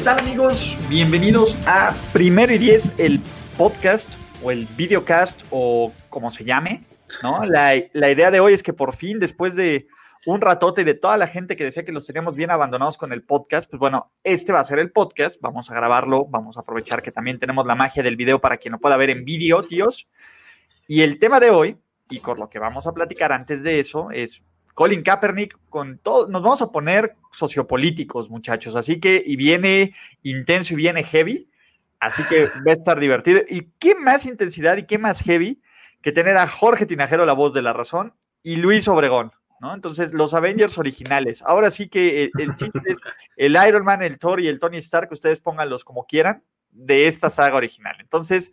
¿Qué tal amigos? Bienvenidos a Primero y Diez, el podcast o el videocast o como se llame, ¿no? La, la, idea de hoy es que por fin, después de un ratote de toda la gente que decía que los teníamos bien abandonados con el podcast, pues bueno, este va a ser el podcast, vamos a grabarlo, vamos a aprovechar que también tenemos la magia del video para quien lo pueda ver en vídeo, tíos. Y el tema de hoy, y con lo que vamos a platicar antes de eso, es Colin Kaepernick con todo, nos vamos a poner sociopolíticos, muchachos, así que y viene intenso y viene heavy, así que va a estar divertido. ¿Y qué más intensidad y qué más heavy que tener a Jorge Tinajero, la voz de la razón, y Luis Obregón, ¿no? Entonces, los Avengers originales. Ahora sí que el, el chiste es el Iron Man, el Thor y el Tony Stark, ustedes pónganlos como quieran, de esta saga original. Entonces,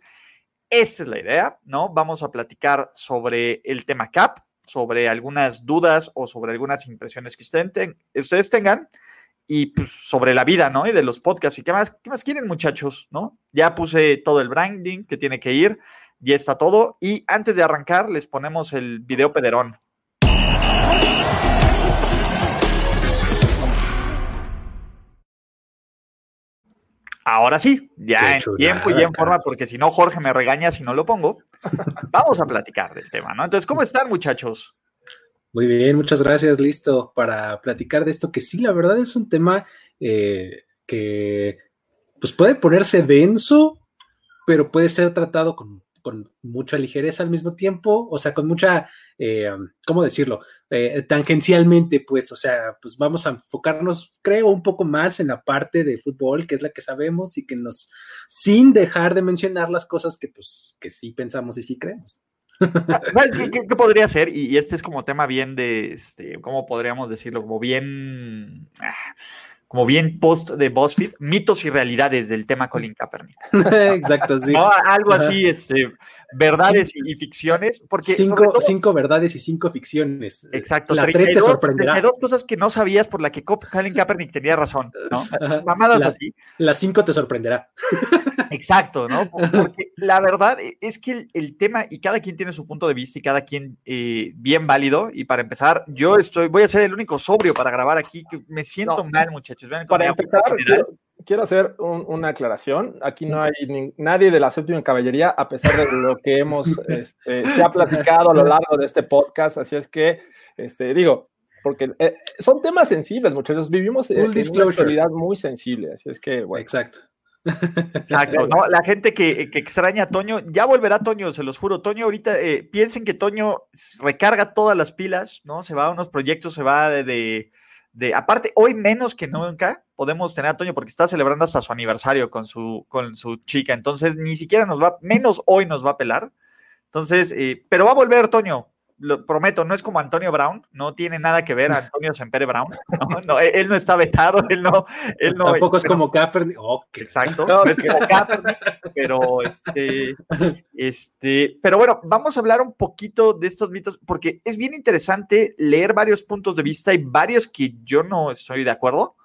esta es la idea, ¿no? Vamos a platicar sobre el tema Cap, sobre algunas dudas o sobre algunas impresiones que ustedes, ten, ustedes tengan y pues, sobre la vida, ¿no? Y de los podcasts. ¿Y qué más, qué más quieren, muchachos? ¿No? Ya puse todo el branding que tiene que ir, ya está todo. Y antes de arrancar, les ponemos el video pederón. Ahora sí, ya en tiempo y en forma, porque si no, Jorge me regaña si no lo pongo. Vamos a platicar del tema, ¿no? Entonces, ¿cómo están, muchachos? Muy bien, muchas gracias. Listo para platicar de esto, que sí, la verdad es un tema eh, que pues puede ponerse denso, pero puede ser tratado con con mucha ligereza al mismo tiempo, o sea, con mucha, eh, ¿cómo decirlo? Eh, tangencialmente, pues, o sea, pues vamos a enfocarnos, creo, un poco más en la parte de fútbol, que es la que sabemos y que nos, sin dejar de mencionar las cosas que, pues, que sí pensamos y sí creemos. ¿Qué, qué, podría ser? Y, y, este es como tema bien de, este, ¿cómo podríamos decirlo? Como bien... Ah, como bien post de BuzzFeed, mitos y realidades del tema Colin Kaepernick. Exacto, sí. ¿No? Algo así, este, verdades y, y, ficciones. Porque cinco, todo, cinco, verdades y cinco ficciones. Exacto. La 32, tres te sorprenderá. dos cosas que no sabías por la que Colin Kaepernick tenía razón, ¿no? Mamadas la, así. Las cinco te sorprenderá. Exacto, ¿no? Porque la verdad es que el, el, tema, y cada quien tiene su punto de vista y cada quien eh, bien válido. Y para empezar, yo estoy, voy a ser el único sobrio para grabar aquí, que me siento no. mal, muchachos. Vean para empezar, quiero, quiero, hacer un, una aclaración. Aquí no hay ni, nadie de la séptima caballería, a pesar de lo que hemos, este, se ha platicado a lo largo de este podcast. Así es que, este, digo, porque eh, son temas sensibles, muchachos. Vivimos en una actualidad muy sensible, así es que, bueno. Exacto. Exacto, ¿no? La gente que, que, extraña a Toño, ya volverá Toño, se los juro. Toño, ahorita eh, piensen que Toño recarga todas las pilas, ¿no? Se va a unos proyectos, se va de, de, de, aparte, hoy menos que nunca podemos tener a Toño porque está celebrando hasta su aniversario con su, con su chica, entonces ni siquiera nos va, menos hoy nos va a pelar. Entonces, eh, pero va a volver Toño, lo prometo, no es como Antonio Brown, no tiene nada que ver a Antonio Sempere Brown, no, no, él no está vetado, él no, él no tampoco es pero, como Kaepernick, okay. exacto, no es como Kaepernick, pero este, este, pero bueno, vamos a hablar un poquito de estos mitos, porque es bien interesante leer varios puntos de vista y varios que yo no estoy de acuerdo,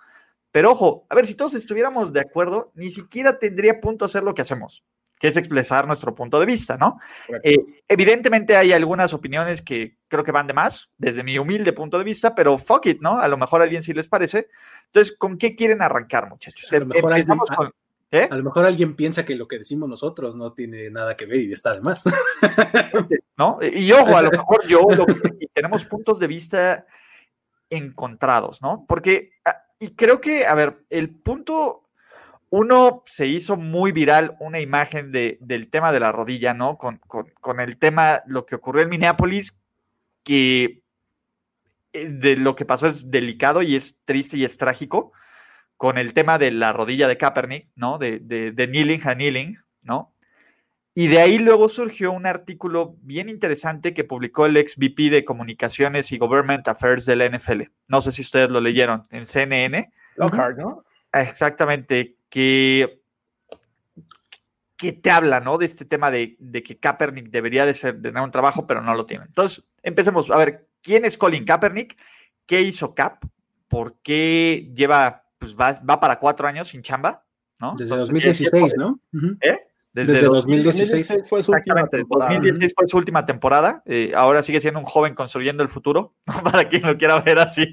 pero ojo, a ver, si todos estuviéramos de acuerdo, ni siquiera tendría punto hacer lo que hacemos que es expresar nuestro punto de vista, ¿no? Eh, evidentemente hay algunas opiniones que creo que van de más, desde mi humilde punto de vista, pero fuck it, ¿no? A lo mejor a alguien sí les parece. Entonces, ¿con qué quieren arrancar, muchachos? A lo mejor, alguien, con, ¿eh? a lo mejor alguien piensa que lo que decimos nosotros no tiene nada que ver y está de más. ¿No? Y ojo, a lo mejor yo, lo que, tenemos puntos de vista encontrados, ¿no? Porque, y creo que, a ver, el punto uno se hizo muy viral una imagen de, del tema de la rodilla, ¿no? Con, con, con, el tema, lo que ocurrió en Minneapolis, que eh, de lo que pasó es delicado y es triste y es trágico, con el tema de la rodilla de Kaepernick, ¿no? De, de, de kneeling a kneeling, ¿no? Y de ahí luego surgió un artículo bien interesante que publicó el ex VP de Comunicaciones y Government Affairs de la NFL. No sé si ustedes lo leyeron en CNN. Lockhart, ¿no? Exactamente, que, que te habla, ¿no? De este tema de, que Kaepernick debería de, ser, tener un trabajo, pero no lo tiene. Entonces, empecemos. A ver, ¿quién es Colin Kaepernick? ¿Qué hizo Cap? ¿Por qué lleva, pues va, para cuatro años sin chamba? ¿no? Desde 2016, ¿no? ¿Eh? Desde, 2016. fue su última temporada. 2016 fue su última temporada. Eh, ahora sigue siendo un joven construyendo el futuro, para quien lo quiera ver así.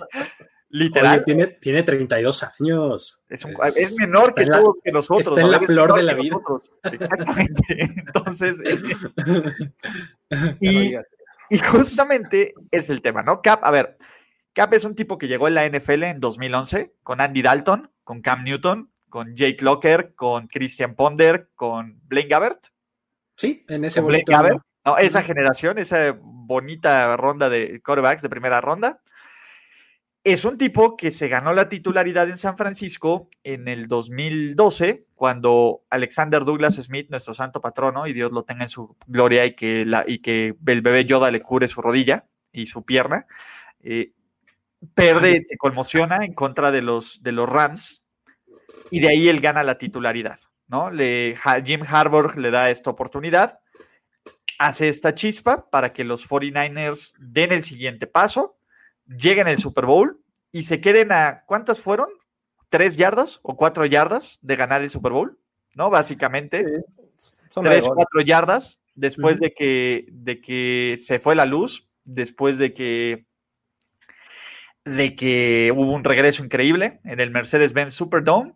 Literal. tiene, tiene 32 años. Es, es, menor que todos que nosotros. Está en la flor de la vida. Exactamente. Entonces, eh, y, y, justamente es el tema, ¿no? Cap, a ver, Cap es un tipo que llegó en la NFL en 2011 con Andy Dalton, con Cam Newton, con Jake Locker, con Christian Ponder, con Blaine Gabbert. Sí, en ese bonito. No, esa generación, esa bonita ronda de quarterbacks de primera ronda. Es un tipo que se ganó la titularidad en San Francisco en el 2012, cuando Alexander Douglas Smith, nuestro santo patrono, y Dios lo tenga en su gloria y que, el bebé Yoda le cure su rodilla y su pierna, eh, perde, se conmociona en contra de los, de los Rams y de ahí él gana la titularidad, ¿no? Jim Harbaugh le da esta oportunidad, hace esta chispa para que los 49ers den el siguiente paso lleguen al Super Bowl y se queden a, ¿cuántas fueron? ¿Tres yardas o cuatro yardas de ganar el Super Bowl? ¿No? Básicamente, tres, cuatro yardas después de, que, de que se fue la luz, después de que de que hubo un regreso increíble en el Mercedes-Benz Superdome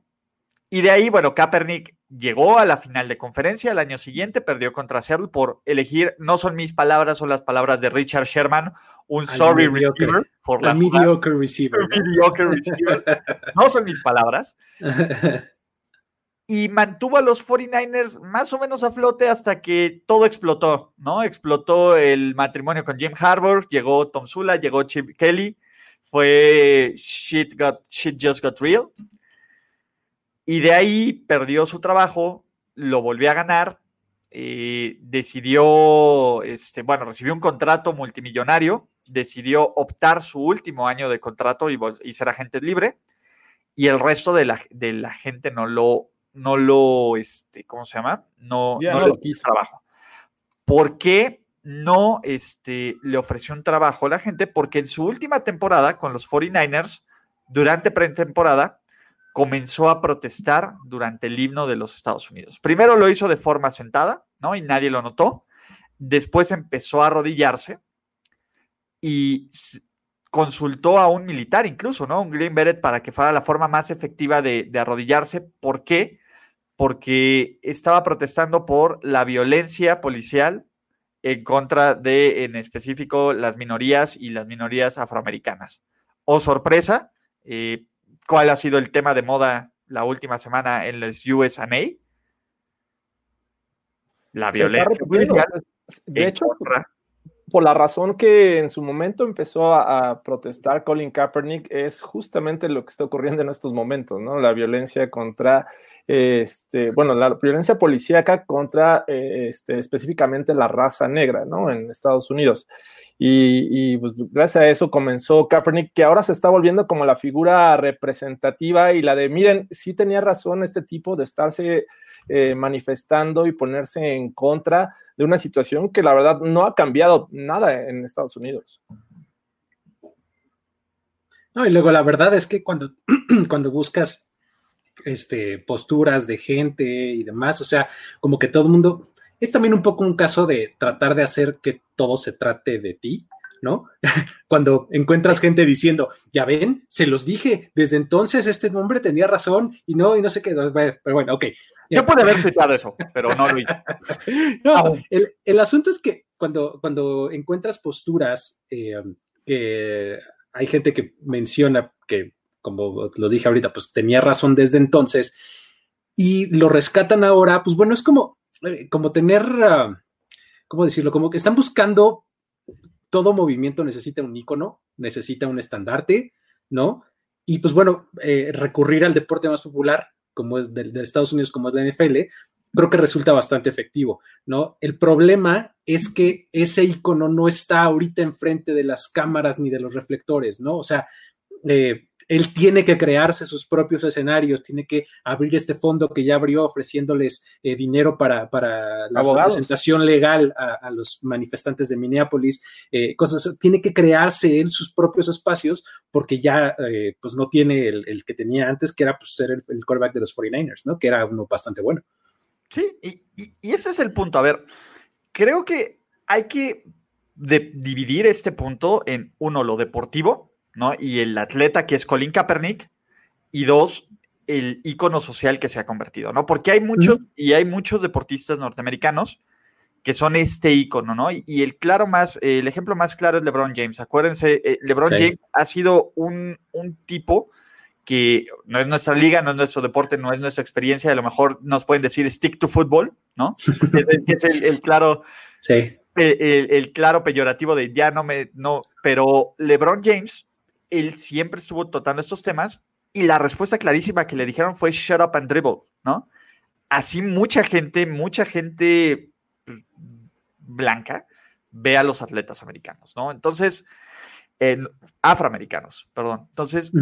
y de ahí, bueno, Kaepernick llegó a la final de conferencia el año siguiente, perdió contra Seattle por elegir, no son mis palabras, son las palabras de Richard Sherman, un sorry receiver por la mediocre receiver. Mediocre receiver. no son mis palabras. y mantuvo a los 49ers más o menos a flote hasta que todo explotó, ¿no? Explotó el matrimonio con Jim Harbour, llegó Tom Sula, llegó Chip Kelly, fue shit, got, shit just got real. Y de ahí perdió su trabajo, lo volvió a ganar, eh, decidió, este, bueno, recibió un contrato multimillonario, decidió optar su último año de contrato y, ser agente libre, y el resto de la, de la gente no lo, no lo, este, ¿cómo se llama? No, no, le quiso trabajo. ¿Por qué no este, le ofreció un trabajo a la gente? Porque en su última temporada con los 49ers, durante pretemporada, comenzó a protestar durante el himno de los Estados Unidos. Primero lo hizo de forma sentada, ¿no? Y nadie lo notó. Después empezó a arrodillarse y consultó a un militar incluso, ¿no? Un Green Beret para que fuera la forma más efectiva de, arrodillarse. ¿Por qué? Porque estaba protestando por la violencia policial en contra de, en específico, las minorías y las minorías afroamericanas. Oh, sorpresa, eh, cuál ha sido el tema de moda la última semana en los USA. La violencia policial. De hecho, por la razón que en su momento empezó a, protestar Colin Kaepernick es justamente lo que está ocurriendo en estos momentos, ¿no? La violencia contra, este, bueno, la violencia policíaca contra eh, este, específicamente la raza negra, ¿no? En Estados Unidos. Y, pues, gracias a eso comenzó Kaepernick, que ahora se está volviendo como la figura representativa y la de, miren, sí tenía razón este tipo de estarse eh, manifestando y ponerse en contra de una situación que la verdad no ha cambiado nada en Estados Unidos. No, y luego la verdad es que cuando, cuando buscas este, posturas de gente y demás, o sea, como que todo el mundo, es también un poco un caso de tratar de hacer que todo se trate de ti, ¿no? Cuando encuentras gente diciendo, ya ven, se los dije, desde entonces este hombre tenía razón y no, y no sé qué, pero bueno, ok. Yo puedo haber explicado eso, pero no lo hice. no, el, asunto es que cuando, cuando encuentras posturas, eh, que hay gente que menciona que, como los dije ahorita, pues tenía razón desde entonces y lo rescatan ahora, pues bueno, es como eh, como tener, ah, ¿cómo decirlo? Como que están buscando, todo movimiento necesita un icono, necesita un estandarte, ¿no? Y pues bueno, eh, recurrir al deporte más popular, como es de, Estados Unidos, como es la NFL, creo que resulta bastante efectivo, ¿no? El problema es que ese icono no está ahorita enfrente de las cámaras ni de los reflectores, ¿no? O sea, eh, él tiene que crearse sus propios escenarios, tiene que abrir este fondo que ya abrió ofreciéndoles eh, dinero para, para la representación legal a, los manifestantes de Minneapolis, eh, cosas, tiene que crearse él sus propios espacios porque ya eh, pues no tiene el, que tenía antes, que era pues, ser el, el quarterback de los 49ers, ¿no? Que era uno bastante bueno. Sí, y, y ese es el punto. A ver, creo que hay que dividir este punto en uno, lo deportivo, ¿no? Y el atleta que es Colin Kaepernick, y dos, el icono social que se ha convertido, ¿no? Porque hay muchos, y hay muchos deportistas norteamericanos que son este icono, ¿no? Y, el claro más, el ejemplo más claro es LeBron James. Acuérdense, eh, LeBron James ha sido un, tipo que no es nuestra liga, no es nuestro deporte, no es nuestra experiencia, a lo mejor nos pueden decir stick to football, ¿no? es el, claro, sí. el, el, claro peyorativo de ya no me, no, pero LeBron James él siempre estuvo tratando estos temas y la respuesta clarísima que le dijeron fue shut up and dribble, ¿no? Así mucha gente, mucha gente pues, blanca ve a los atletas americanos, ¿no? Entonces, afroamericanos, perdón. Entonces,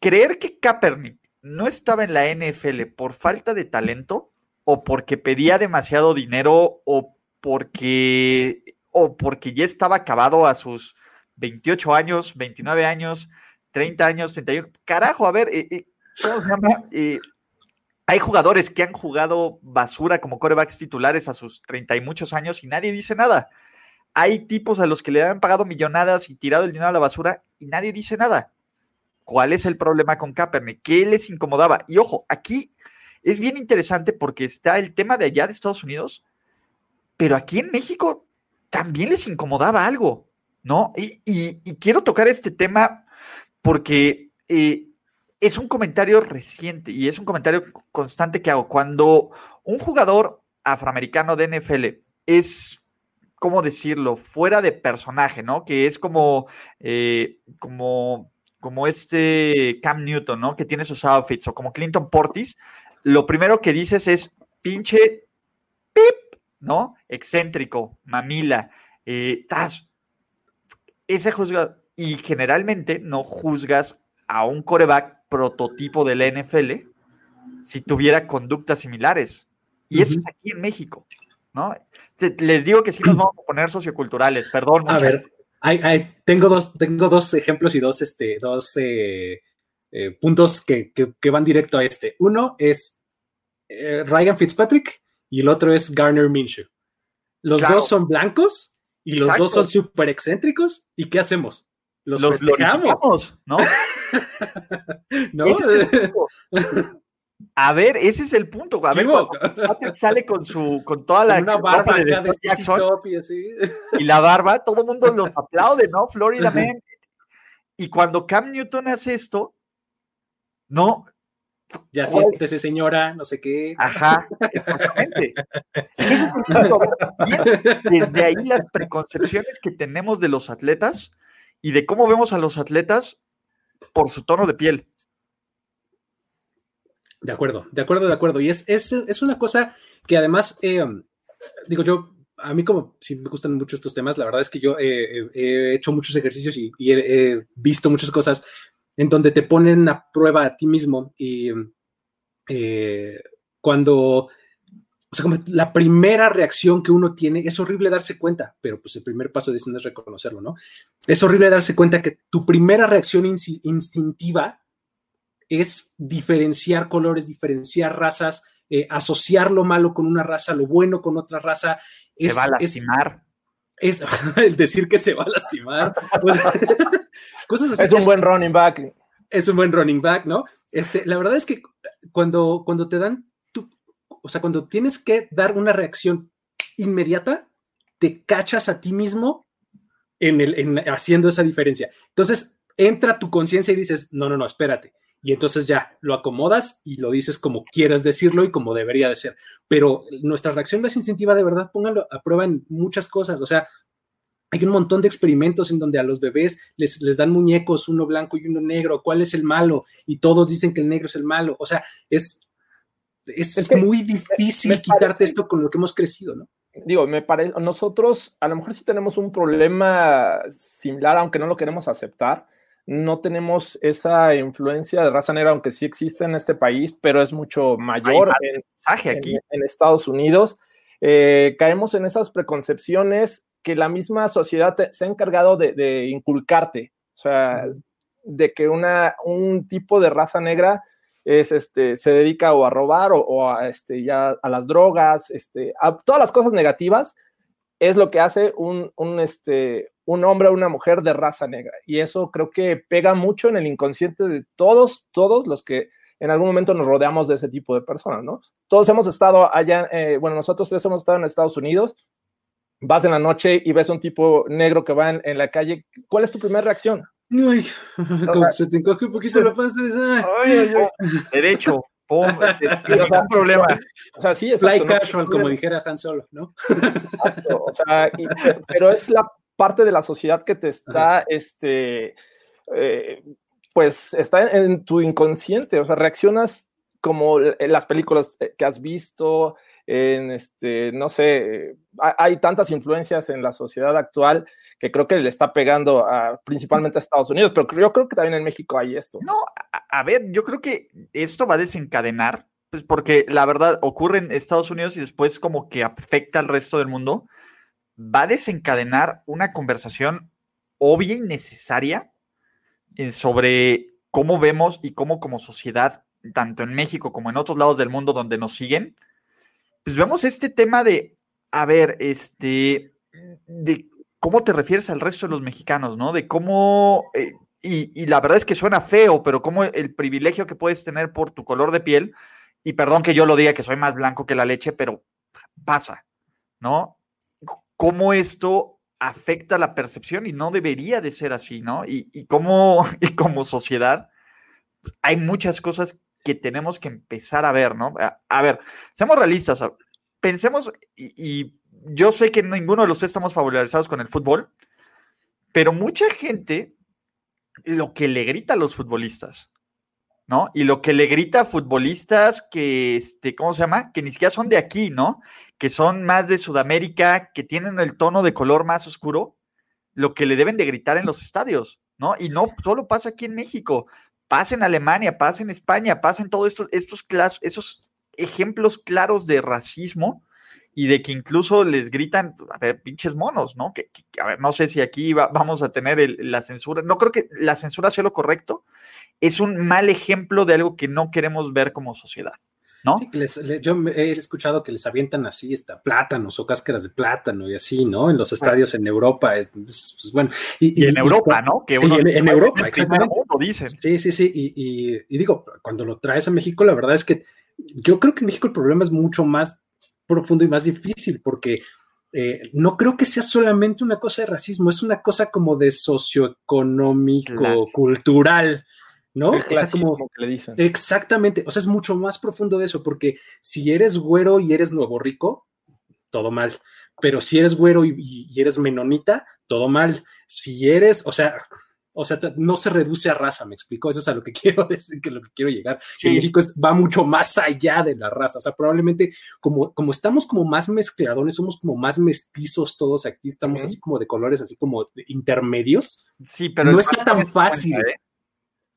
creer que Kaepernick no estaba en la NFL por falta de talento o porque pedía demasiado dinero o porque o porque ya estaba acabado a sus 28 años, 29 años, 30 años, 31. Carajo, a ver, eh, eh, ¿cómo se llama? Eh, hay jugadores que han jugado basura como corebacks titulares a sus 30 y muchos años y nadie dice nada. Hay tipos a los que le han pagado millonadas y tirado el dinero a la basura y nadie dice nada. ¿Cuál es el problema con Kaepernick? ¿Qué les incomodaba? Y ojo, aquí es bien interesante porque está el tema de allá de Estados Unidos, pero aquí en México también les incomodaba algo. ¿No? Y, quiero tocar este tema porque eh, es un comentario reciente y es un comentario constante que hago. Cuando un jugador afroamericano de NFL es, ¿cómo decirlo?, fuera de personaje, ¿no? Que es como, eh, como, como este Cam Newton, ¿no? Que tiene sus outfits, o como Clinton Portis, lo primero que dices es pinche pip, ¿no? Excéntrico, mamila, eh, ese juzga, y generalmente no juzgas a un coreback prototipo de la NFL si tuviera conductas similares. Y eso es aquí en México, ¿no? les digo que sí nos vamos a poner socioculturales, perdón. A ver, tengo, dos, tengo dos ejemplos y dos, este, dos eh, eh, puntos que, van directo a este. Uno es eh, Ryan Fitzpatrick y el otro es Garner Minshew. Los dos son blancos y los dos son súper excéntricos. ¿Y qué hacemos? Los, festejamos, ¿no? ¿No? A ver, ese es el punto. A ver, sale con su, con toda la Una barba de, de y, así. y la barba, todo el mundo los aplaude, ¿no? Florida Man. Y cuando Cam Newton hace esto, no, ya siéntese, señora, no sé qué. Ajá, exactamente. Desde ahí las preconcepciones que tenemos de los atletas y de cómo vemos a los atletas por su tono de piel. De acuerdo, de acuerdo, de acuerdo. Y es, es, una cosa que además, eh, digo yo, a mí como si me gustan mucho estos temas, la verdad es que yo he hecho muchos ejercicios y, he, visto muchas cosas en donde te ponen a prueba a ti mismo y eh, cuando, o sea, como la primera reacción que uno tiene, es horrible darse cuenta, pero pues el primer paso de es reconocerlo, ¿no? Es horrible darse cuenta que tu primera reacción instintiva es diferenciar colores, diferenciar razas, eh, asociar lo malo con una raza, lo bueno con otra raza. Se va a lastimar. Es, el decir que se va a lastimar. Es un buen running back. Es un buen running back, ¿no? Este, la verdad es que cuando, cuando te dan, tu, o sea, cuando tienes que dar una reacción inmediata, te cachas a ti mismo en el, en, haciendo esa diferencia. Entonces entra tu conciencia y dices, no, no, no, espérate. Y entonces ya lo acomodas y lo dices como quieras decirlo y como debería de ser. Pero nuestra reacción más instintiva, de verdad, póngalo a prueba en muchas cosas. O sea, hay un montón de experimentos en donde a los bebés les, les, dan muñecos, uno blanco y uno negro, ¿cuál es el malo? Y todos dicen que el negro es el malo. O sea, es, es, muy difícil quitarte esto con lo que hemos crecido, ¿no? Digo, me parece, nosotros a lo mejor sí tenemos un problema similar, aunque no lo queremos aceptar. No tenemos esa influencia de raza negra, aunque sí existe en este país, pero es mucho mayor en, aquí. En, Estados Unidos. Eh, caemos en esas preconcepciones que la misma sociedad se ha encargado de, inculcarte. O sea, de que una, un tipo de raza negra es este, se dedica o a robar o, a, este, ya a las drogas, este, a todas las cosas negativas, es lo que hace un, un, este, un hombre o una mujer de raza negra. Y eso creo que pega mucho en el inconsciente de todos, todos los que en algún momento nos rodeamos de ese tipo de personas, ¿no? Todos hemos estado allá, eh, bueno, nosotros tres hemos estado en Estados Unidos, vas en la noche y ves a un tipo negro que va en, en la calle, ¿cuál es tu primera reacción? Ay, como se te encoge un poquito la pasta. Derecho. Pum, un problema. O sea, sí, Fly casual, como dijera Han Solo, ¿no? o sea, pero es la parte de la sociedad que te está, este, eh, pues está en tu inconsciente, o sea, reaccionas como en las películas eh, que has visto, en este, no sé, hay tantas influencias en la sociedad actual que creo que le está pegando a, principalmente a Estados Unidos, pero yo creo que también en México hay esto. No, a, ver, yo creo que esto va a desencadenar, pues porque la verdad ocurre en Estados Unidos y después como que afecta al resto del mundo, va a desencadenar una conversación obvia y necesaria eh, sobre cómo vemos y cómo como sociedad tanto en México como en otros lados del mundo donde nos siguen, pues vemos este tema de, a ver, este, de cómo te refieres al resto de los mexicanos, ¿no? De cómo, eh, y, la verdad es que suena feo, pero cómo el privilegio que puedes tener por tu color de piel, y perdón que yo lo diga que soy más blanco que la leche, pero pasa, ¿no? Cómo esto afecta la percepción y no debería de ser así, ¿no? Y, y cómo, y como sociedad, hay muchas cosas que tenemos que empezar a ver, ¿no? A, ver, seamos realistas, pensemos, y, yo sé que ninguno de los tres estamos familiarizados con el fútbol, pero mucha gente lo que le grita a los futbolistas, ¿no? Y lo que le grita a futbolistas que, este, ¿cómo se llama? Que ni siquiera son de aquí, ¿no? Que son más de Sudamérica, que tienen el tono de color más oscuro, lo que le deben de gritar en los estadios, ¿no? Y no solo pasa aquí en México, pasa en Alemania, pasa en España, pasa en todos estos, estos esos ejemplos claros de racismo y de que incluso les gritan, a ver, pinches monos, ¿no? Que, a ver, no sé si aquí vamos a tener la censura, no creo que la censura sea lo correcto, es un mal ejemplo de algo que no queremos ver como sociedad. ¿no? Sí, yo he escuchado que les avientan así está, plátanos o cáscaras de plátano y así, ¿no? En los estadios en Europa. Eh, pues, pues, bueno, y, en Europa, ¿no? Que en, Europa, exactamente. dicen. Sí, sí, sí. Y, digo, cuando lo traes a México, la verdad es que yo creo que en México el problema es mucho más profundo y más difícil porque eh, no creo que sea solamente una cosa de racismo, es una cosa como de socioeconómico, cultural. ¿No? como, que le dicen. Exactamente, o sea, es mucho más profundo de eso, porque si eres güero y eres nuevo rico, todo mal, pero si eres güero y, eres menonita, todo mal. Si eres, o sea, o sea, no se reduce a raza, me explico, eso es a lo que quiero decir, que lo que quiero llegar. En México va mucho más allá de la raza, o sea, probablemente como, como estamos como más mezcladones, somos como más mestizos todos aquí, estamos así como de colores, así como intermedios. Sí, pero no está tan fácil. ¿eh?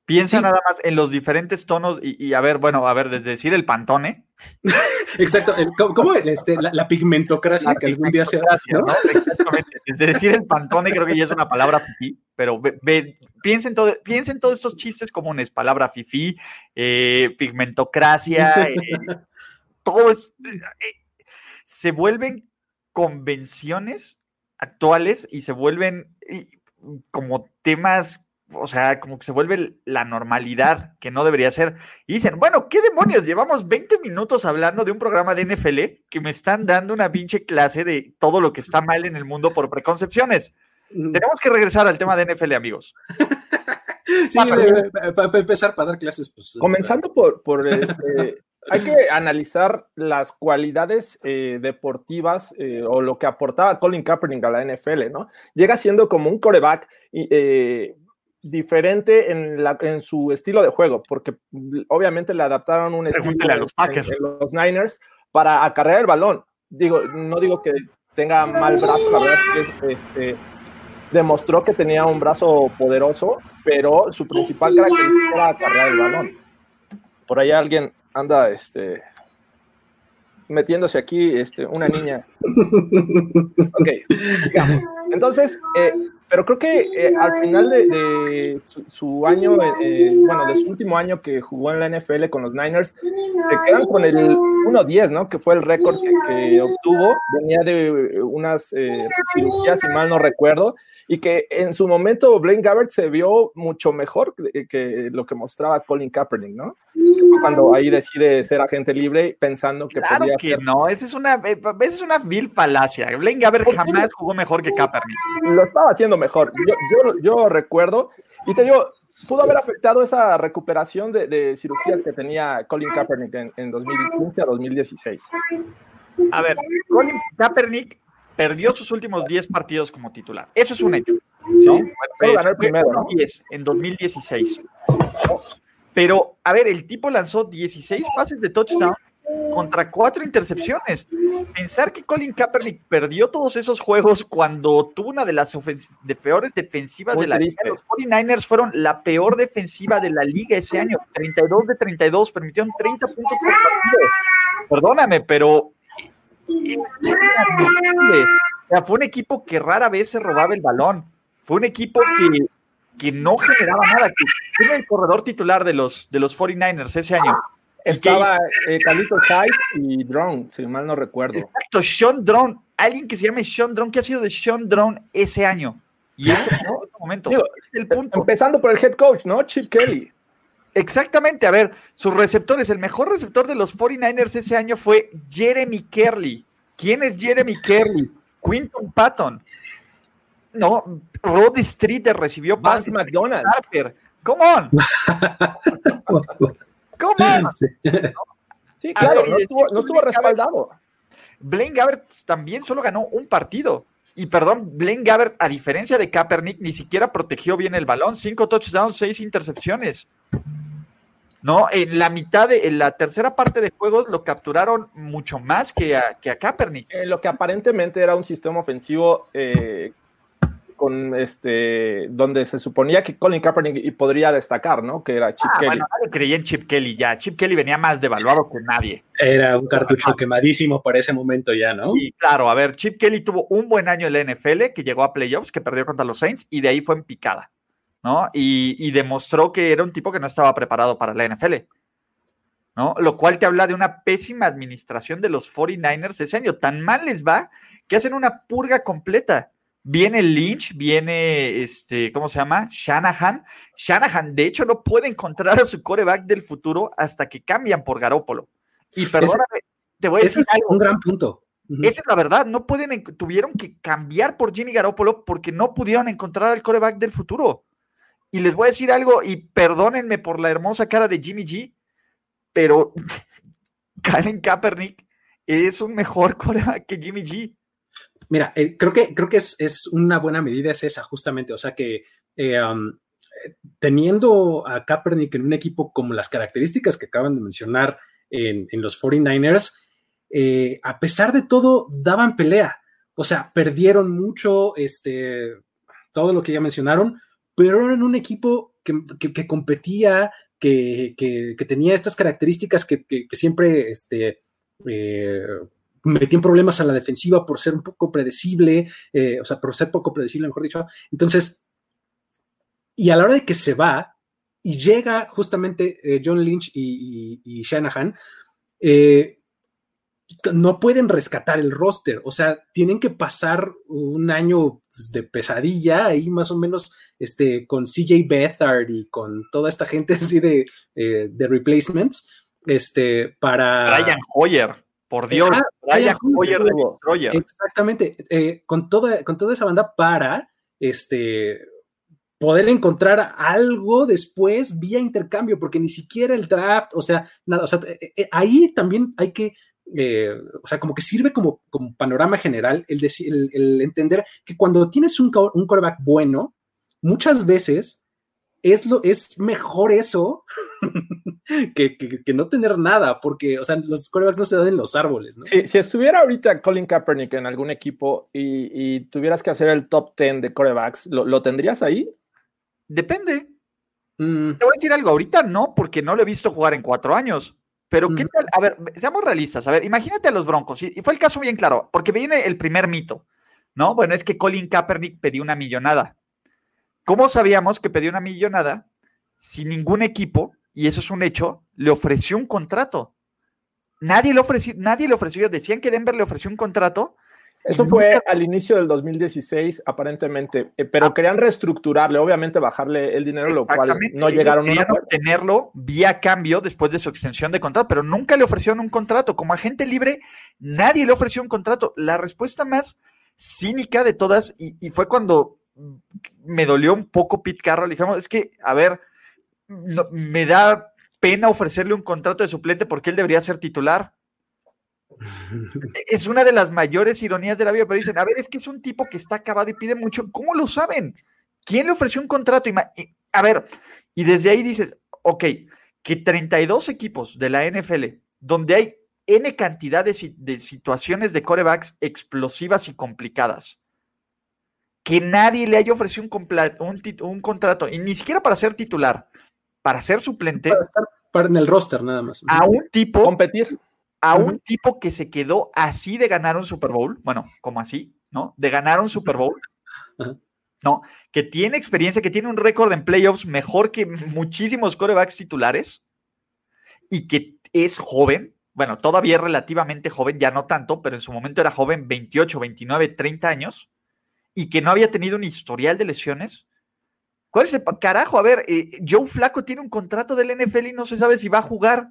Piensa nada más en los diferentes tonos y, a ver, bueno, a ver, desde decir el pantone. Exacto, ¿cómo, este, la, pigmentocracia que algún día se ¿no? Exactamente, desde decir el pantone creo que ya es una palabra fifí, pero piensen, todo, piensen todos estos chistes comunes, palabra fifí, eh, pigmentocracia, eh, todo es, eh, se vuelven convenciones actuales y se vuelven como temas o sea, como que se vuelve la normalidad que no debería ser. Y dicen, bueno, ¿qué demonios? Llevamos 20 minutos hablando de un programa de NFL que me están dando una pinche clase de todo lo que está mal en el mundo por preconcepciones. Mm. Tenemos que regresar al tema de NFL, amigos. sí, para, empezar, para dar clases, pues. Eh, Comenzando por, por este, hay que analizar las cualidades eh, deportivas eh, o lo que aportaba Colin Kaepernick a la NFL, ¿no? Llega siendo como un coreback y diferente en, la, en su estilo de juego, porque obviamente le adaptaron un estilo a los, Packers. los Niners para acarrear el balón. Digo, no digo que tenga mal brazo, la verdad es que este, demostró que tenía un brazo poderoso, pero su principal característica era acarrear el balón. Por ahí alguien anda este, metiéndose aquí este, una niña. Ok. Entonces, eh, pero creo que eh, al final de, su, año, eh, bueno, de su último año que jugó en la NFL con los Niners, se quedan con el 1-10, ¿no? Que fue el récord que, obtuvo. Venía de unas cirugías, si mal no recuerdo, y que en su momento Blaine Gabbert se vio mucho mejor que, lo que mostraba Colin Kaepernick, ¿no? Cuando ahí decide ser agente libre pensando que claro que no, esa es una, eh, esa es una vil falacia. Blaine Gabbert jamás jugó mejor que Kaepernick. Lo estaba haciendo mejor. Yo, yo, recuerdo, y te digo, pudo haber afectado esa recuperación de, de cirugías que tenía Colin Kaepernick en, en 2015 a 2016. A ver, Colin Kaepernick perdió sus últimos 10 partidos como titular. Eso es un hecho. Sí, el primero, ¿no? en 2016. Pero, a ver, el tipo lanzó 16 pases de touchdown contra cuatro intercepciones. Pensar que Colin Kaepernick perdió todos esos juegos cuando tuvo una de las de peores defensivas de la liga. Los 49ers fueron la peor defensiva de la liga ese año. 32 de 32, permitieron 30 puntos por partido. Perdóname, pero fue un equipo que rara vez se robaba el balón. Fue un equipo que, que no generaba nada. Que era el corredor titular de los, de los 49ers ese año. Estaba eh, Calito y Drone, si mal no recuerdo. Exacto, Sean Drone. Alguien que se llame Sean Drone. ¿Qué ha sido de Sean Drone ese año? Y eso, ¿no? ese momento. es el punto. Empezando por el head coach, ¿no? Chip Kelly. Exactamente, a ver, sus receptores, el mejor receptor de los 49ers ese año fue Jeremy Kerley. ¿Quién es Jeremy Kerley? Quinton Patton. No, Rod Street recibió Vance McDonald. Harper. Come on. Come on. Sí, claro, no, estuvo, respaldado. Blaine Gabbert también solo ganó un partido. Y perdón, Blaine Gabbert, a diferencia de Kaepernick, ni siquiera protegió bien el balón. Cinco touchdowns, seis intercepciones. ¿no? En la mitad, de, en la tercera parte de juegos lo capturaron mucho más que a, que a Kaepernick. Eh, lo que aparentemente era un sistema ofensivo eh, con este, donde se suponía que Colin Kaepernick podría destacar, ¿no? Que era Chip ah, Kelly. Bueno, nadie creía en Chip Kelly ya. Chip Kelly venía más devaluado que nadie. Era un cartucho quemadísimo para ese momento ya, ¿no? Y claro, a ver, Chip Kelly tuvo un buen año en la NFL, que llegó a playoffs, que perdió contra los Saints, y de ahí fue en picada. ¿no? Y, demostró que era un tipo que no estaba preparado para la NFL, ¿no? Lo cual te habla de una pésima administración de los 49ers ese año. Tan mal les va que hacen una purga completa. Viene Lynch, viene, este, ¿cómo se llama? Shanahan. Shanahan, de hecho, no puede encontrar a su coreback del futuro hasta que cambian por Garópolo. Y perdóname, te voy a decir. es un gran punto. Esa es la verdad, no pueden, tuvieron que cambiar por Jimmy Garoppolo porque no pudieron encontrar al coreback del futuro. Y les voy a decir algo, y perdónenme por la hermosa cara de Jimmy G, pero Karen Kaepernick es un mejor coreback que Jimmy G. Mira, eh, creo que, creo que es, una buena medida, es esa, justamente. O sea que eh, um, teniendo a Kaepernick en un equipo como las características que acaban de mencionar en, los 49ers, eh, a pesar de todo, daban pelea. O sea, perdieron mucho, este, todo lo que ya mencionaron, pero eran un equipo que, competía, que, tenía estas características que, siempre este, eh, metían problemas a la defensiva por ser un poco predecible, eh, o sea, por ser poco predecible, mejor dicho. Entonces, y a la hora de que se va y llega justamente eh, John Lynch y, Shanahan, no pueden rescatar el roster, o sea, tienen que pasar un año pues, de pesadilla ahí más o menos este, con CJ Bethard y con toda esta gente así de, eh, de replacements, este, para... Brian Hoyer, por Dios, Brian, Hoyer de Destroyer. Exactamente, eh, con, toda, con toda esa banda para, este, poder encontrar algo después vía intercambio, porque ni siquiera el draft, o sea, nada, o sea, eh, ahí también hay que eh, o sea, como que sirve como, como panorama general el, el, entender que cuando tienes un, un coreback bueno, muchas veces es, lo, es mejor eso que, no tener nada, porque, o sea, los corebacks no se dan en los árboles, ¿no? Si, estuviera ahorita Colin Kaepernick en algún equipo y, tuvieras que hacer el top 10 de corebacks, ¿lo, tendrías ahí? Depende. Mm. Te voy a decir algo, ahorita no, porque no lo he visto jugar en cuatro años. Pero, ¿qué mm. tal? A ver, seamos realistas. A ver, imagínate a los Broncos. Y, fue el caso bien claro, porque viene el primer mito, ¿no? Bueno, es que Colin Kaepernick pidió una millonada. ¿Cómo sabíamos que pidió una millonada si ningún equipo, y eso es un hecho, le ofreció un contrato? Nadie le ofreció, nadie le ofreció. Decían que Denver le ofreció un contrato eso fue al inicio del 2016, aparentemente, eh, pero querían reestructurarle, obviamente bajarle el dinero, lo cual no llegaron a obtenerlo vía cambio después de su extensión de contrato, pero nunca le ofrecieron un contrato. Como agente libre, nadie le ofreció un contrato. La respuesta más cínica de todas, y, fue cuando me dolió un poco Pete Carroll, dijimos, es que, a ver, me da pena ofrecerle un contrato de suplente porque él debería ser titular. es una de las mayores ironías de la vida, pero dicen, a ver, es que es un tipo que está acabado y pide mucho. ¿Cómo lo saben? ¿Quién le ofreció un contrato? a ver, y desde ahí dices, ok, que 32 equipos de la NFL, donde hay N cantidad de, situaciones de corebacks explosivas y complicadas, que nadie le haya ofrecido un, un, contrato, y ni siquiera para ser titular, para ser suplente. Para estar en el roster nada más. A un tipo. Competir a un tipo que se quedó así de ganar un Super Bowl, bueno, como así, ¿no? De ganar un Super Bowl, ¿no? Que tiene experiencia, que tiene un récord en playoffs mejor que muchísimos corebacks titulares y que es joven, bueno, todavía es relativamente joven, ya no tanto, pero en su momento era joven, 28, 29, 30 años, y que no había tenido un historial de lesiones. ¿Cuál es el carajo? A ver, eh, Joe Flaco tiene un contrato del NFL y no se sabe si va a jugar.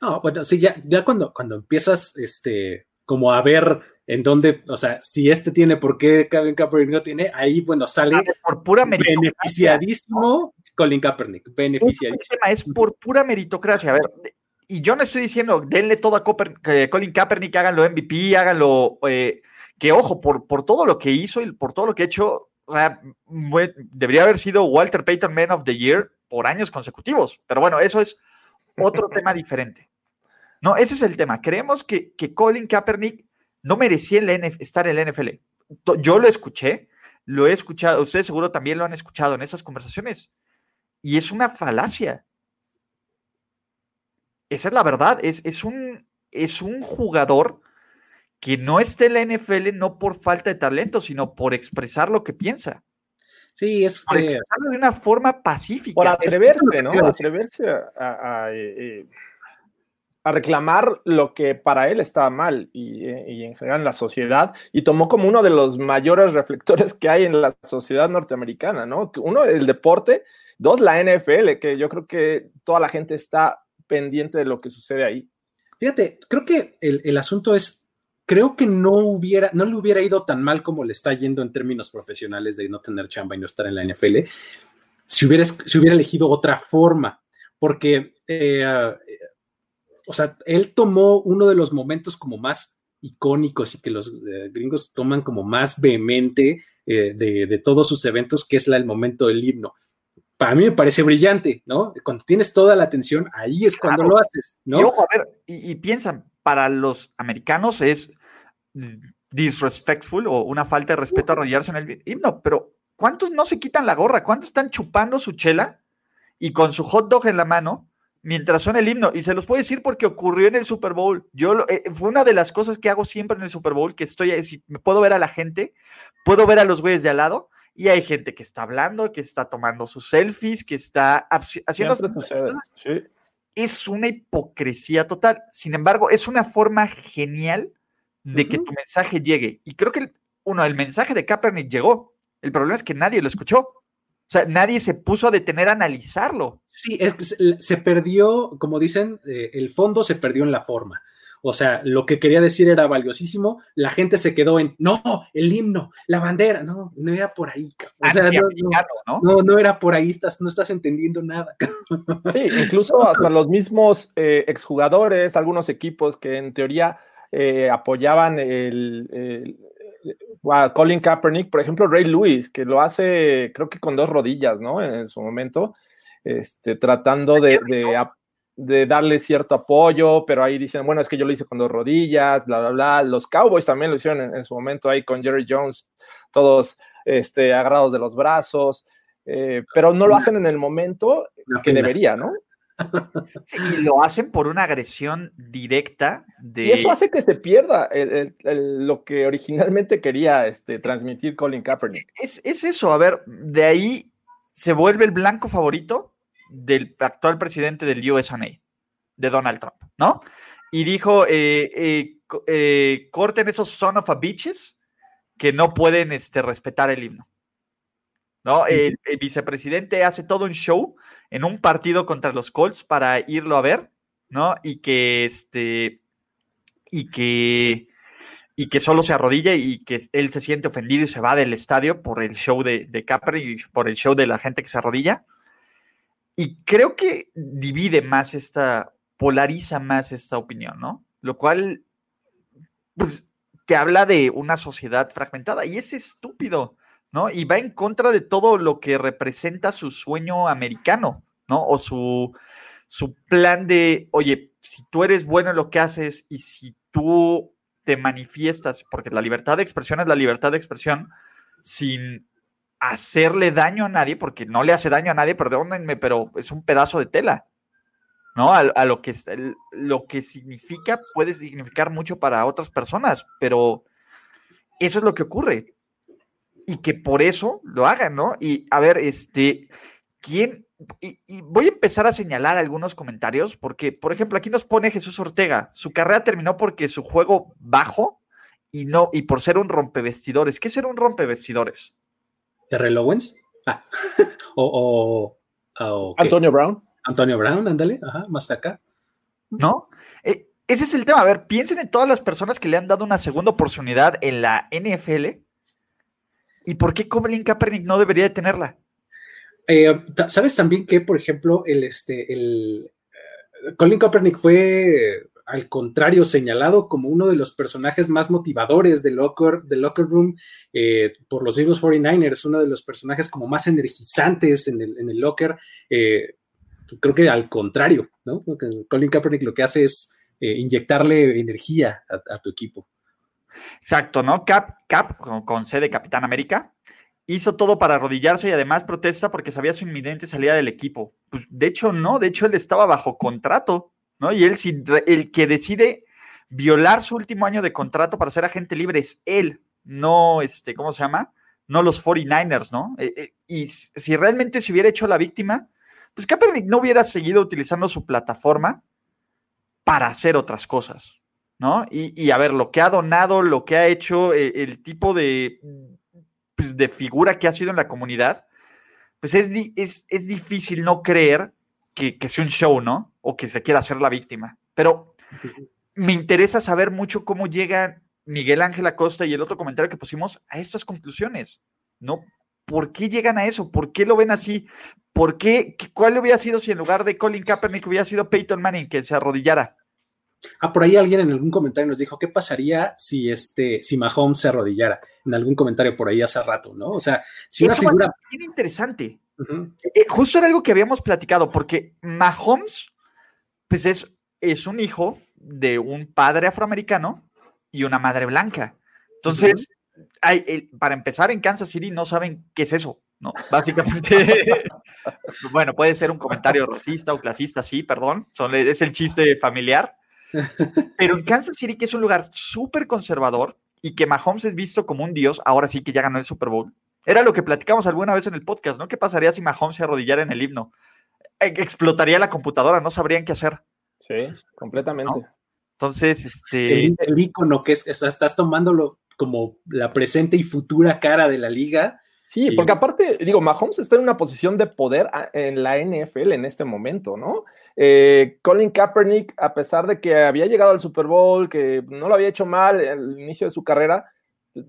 No, bueno, sí, ya, ya cuando, cuando empiezas, este, como a ver en dónde, o sea, si este tiene, por qué Colin Kaepernick no tiene, ahí, bueno, sale por pura beneficiadísimo Colin Kaepernick, beneficiadísimo. Es por pura meritocracia, a ver, y yo no estoy diciendo, denle todo a Colin Kaepernick, háganlo MVP, háganlo, eh, que ojo, por, por todo lo que hizo y por todo lo que ha hecho, o sea, debería haber sido Walter Payton Man of the Year por años consecutivos, pero bueno, eso es otro tema diferente. No, ese es el tema. Creemos que, que Colin Kaepernick no merecía estar en la NFL. Yo lo escuché, lo he escuchado, ustedes seguro también lo han escuchado en esas conversaciones. Y es una falacia. Esa es la verdad. Es, es, un, es un jugador que no esté en la NFL no por falta de talento, sino por expresar lo que piensa. Sí, es por expresarlo de una forma pacífica. Por atreverse, ¿no? Atreverse a, eh, eh, a reclamar lo que para él estaba mal eh, y, en general en la sociedad, y tomó como uno de los mayores reflectores que hay en la sociedad norteamericana, ¿no? Uno, el deporte, dos, la NFL, que yo creo que toda la gente está pendiente de lo que sucede ahí. Fíjate, creo que el, asunto es, creo que no hubiera, no le hubiera ido tan mal como le está yendo en términos profesionales de no tener chamba y no estar en la NFL, si hubiera, si hubiera elegido otra forma, porque eh, o sea, él tomó uno de los momentos como más icónicos y que los eh, gringos toman como más vehemente eh, de, todos sus eventos, que es la, el momento del himno. Para mí me parece brillante, ¿no? Cuando tienes toda la atención, ahí es cuando lo haces, ¿no? Y, a ver, y, piensan, para los americanos es disrespectful o una falta de respeto arrodillarse en el himno, pero ¿cuántos no se quitan la gorra? ¿Cuántos están chupando su chela y con su hot dog en la mano mientras suena el himno. Y se los puedo decir porque ocurrió en el Super Bowl. Yo eh, fue una de las cosas que hago siempre en el Super Bowl, que estoy, me puedo ver a la gente, puedo ver a los güeyes de al lado, y hay gente que está hablando, que está tomando sus selfies, que está haciendo... Es una hipocresía total. Sin embargo, es una forma genial de que tu mensaje llegue. Y creo que, uno, el mensaje de Kaepernick llegó. El problema es que nadie lo escuchó. O sea, nadie se puso a detener a analizarlo. Sí, es que se perdió, como dicen, eh, el fondo se perdió en la forma. O sea, lo que quería decir era valiosísimo, la gente se quedó en, no, el himno, la bandera, no, no era por ahí. O sea, no, no, era por ahí, estás, no estás entendiendo nada. Sí, incluso hasta los mismos eh, exjugadores, algunos equipos que en teoría eh, apoyaban el, Colin Kaepernick, por ejemplo, Ray Lewis, que lo hace, creo que con dos rodillas, ¿no? En su momento, este, tratando de, de, darle cierto apoyo, pero ahí dicen, bueno, es que yo lo hice con dos rodillas, bla, bla, bla. Los Cowboys también lo hicieron en, su momento ahí con Jerry Jones, todos este, agarrados de los brazos, eh, pero no lo hacen en el momento que debería, ¿no? Sí, y lo hacen por una agresión directa de... Y eso hace que se pierda lo que originalmente quería este, transmitir Colin Kaepernick. Es, es, eso, a ver, de ahí se vuelve el blanco favorito del actual presidente del USA, de Donald Trump, ¿no? Y dijo, eh, eh, eh, corten esos son of a bitches que no pueden este, respetar el himno. ¿No? El, vicepresidente hace todo un show en un partido contra los Colts para irlo a ver, ¿no? Y que este y que y que solo se arrodilla y que él se siente ofendido y se va del estadio por el show de, de Capri y por el show de la gente que se arrodilla. Y creo que divide más esta, polariza más esta opinión, ¿no? Lo cual, pues, te habla de una sociedad fragmentada y es estúpido. ¿No? Y va en contra de todo lo que representa su sueño americano, ¿no? O su, su plan de, oye, si tú eres bueno en lo que haces y si tú te manifiestas, porque la libertad de expresión es la libertad de expresión, sin hacerle daño a nadie, porque no le hace daño a nadie, perdónenme, pero es un pedazo de tela, ¿no? A, lo, que, lo que significa puede significar mucho para otras personas, pero eso es lo que ocurre y que por eso lo hagan, ¿no? Y a ver, este, ¿quién? Y, voy a empezar a señalar algunos comentarios, porque, por ejemplo, aquí nos pone Jesús Ortega, su carrera terminó porque su juego bajo y no, y por ser un rompevestidores. ¿Qué es ser un rompevestidores? ¿Terrell Owens? Ah. o, Antonio Brown. Antonio Brown, ándale, ajá, más acá. ¿No? Eh, ese es el tema. A ver, piensen en todas las personas que le han dado una segunda oportunidad en la NFL ¿Y por qué Colin Kaepernick no debería de tenerla? Eh, ¿Sabes también que, por ejemplo, el, este, el, eh, Colin Kaepernick fue, al contrario, señalado como uno de los personajes más motivadores del locker, del locker room eh, por los vivos 49ers, uno de los personajes como más energizantes en el, en el locker? creo que al contrario, ¿no? Colin Kaepernick lo que hace es inyectarle energía a tu equipo. Exacto, ¿no? Cap, Cap, con, C de Capitán América, hizo todo para arrodillarse y además protesta porque sabía su inminente salida del equipo. Pues de hecho, no, de hecho él estaba bajo contrato, ¿no? Y él, el que decide violar su último año de contrato para ser agente libre es él, no, este, ¿cómo se llama? No los 49ers, ¿no? Eh, eh, y si realmente se hubiera hecho la víctima, pues Kaepernick no hubiera seguido utilizando su plataforma para hacer otras cosas. ¿No? Y, a ver, lo que ha donado, lo que ha hecho, eh, el tipo de, pues, de figura que ha sido en la comunidad, pues es, es, difícil no creer que, que, sea un show, ¿no? O que se quiera hacer la víctima. Pero me interesa saber mucho cómo llega Miguel Ángel Acosta y el otro comentario que pusimos a estas conclusiones, ¿no? ¿Por qué llegan a eso? ¿Por qué lo ven así? ¿Por qué? ¿Cuál hubiera sido si en lugar de Colin Kaepernick hubiera sido Peyton Manning que se arrodillara? Ah, por ahí alguien en algún comentario nos dijo, ¿qué pasaría si este, si Mahomes se arrodillara? En algún comentario por ahí hace rato, ¿no? O sea, si una figura. Bien interesante. Eh, justo era algo que habíamos platicado, porque Mahomes, pues es, es un hijo de un padre afroamericano y una madre blanca. Entonces, hay, para empezar, en Kansas City no saben qué es eso, ¿no? Básicamente, bueno, puede ser un comentario racista o clasista, sí, perdón, son, es el chiste familiar, pero en Kansas City, que es un lugar súper conservador y que Mahomes es visto como un dios, ahora sí que ya ganó el Super Bowl. Era lo que platicamos alguna vez en el podcast, ¿no? ¿Qué pasaría si Mahomes se arrodillara en el himno? E, explotaría la computadora, no sabrían qué hacer. Sí, completamente. Entonces, este. El, icono que es, estás tomándolo como la presente y futura cara de la liga. Sí, porque aparte, digo, Mahomes está en una posición de poder en la NFL en este momento, ¿no? Eh, Colin Kaepernick, a pesar de que había llegado al Super Bowl, que no lo había hecho mal al inicio de su carrera,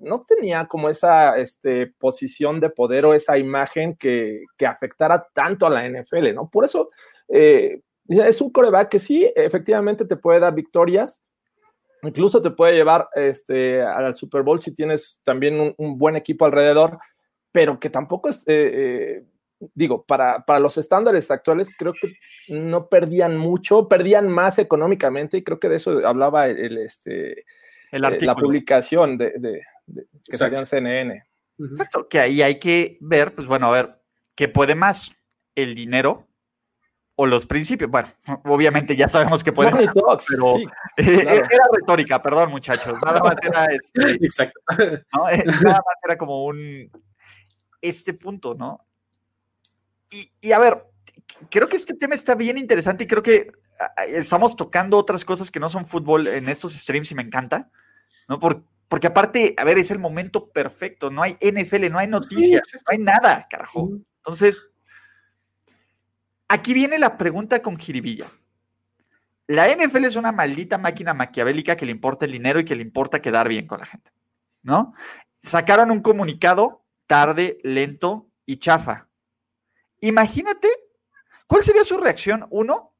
no tenía como esa este, posición de poder o esa imagen que, afectara tanto a la NFL, ¿no? Por eso eh, es un coreback que sí, efectivamente te puede dar victorias, incluso te puede llevar este, al Super Bowl si tienes también un, buen equipo alrededor, pero que tampoco es, eh, eh, digo, para, para, los estándares actuales creo que no perdían mucho, perdían más económicamente y creo que de eso hablaba el, este, el eh, la publicación de, de, que salió en CNN. Exacto, que ahí hay que ver, pues bueno, a ver, ¿qué puede más? ¿El dinero o los principios? Bueno, obviamente ya sabemos que puede más, pero era retórica, perdón muchachos, nada más era este, Exacto. Eh, nada más era como un este punto, ¿no? Y, a ver, creo que este tema está bien interesante y creo que estamos tocando otras cosas que no son fútbol en estos streams y me encanta, ¿no? porque aparte, a ver, es el momento perfecto, no hay NFL, no hay noticias, no hay nada, carajo. Entonces, aquí viene la pregunta con jiribilla. La NFL es una maldita máquina maquiavélica que le importa el dinero y que le importa quedar bien con la gente, ¿no? Sacaron un comunicado tarde, lento y chafa Imagínate, ¿cuál sería su reacción? Uno,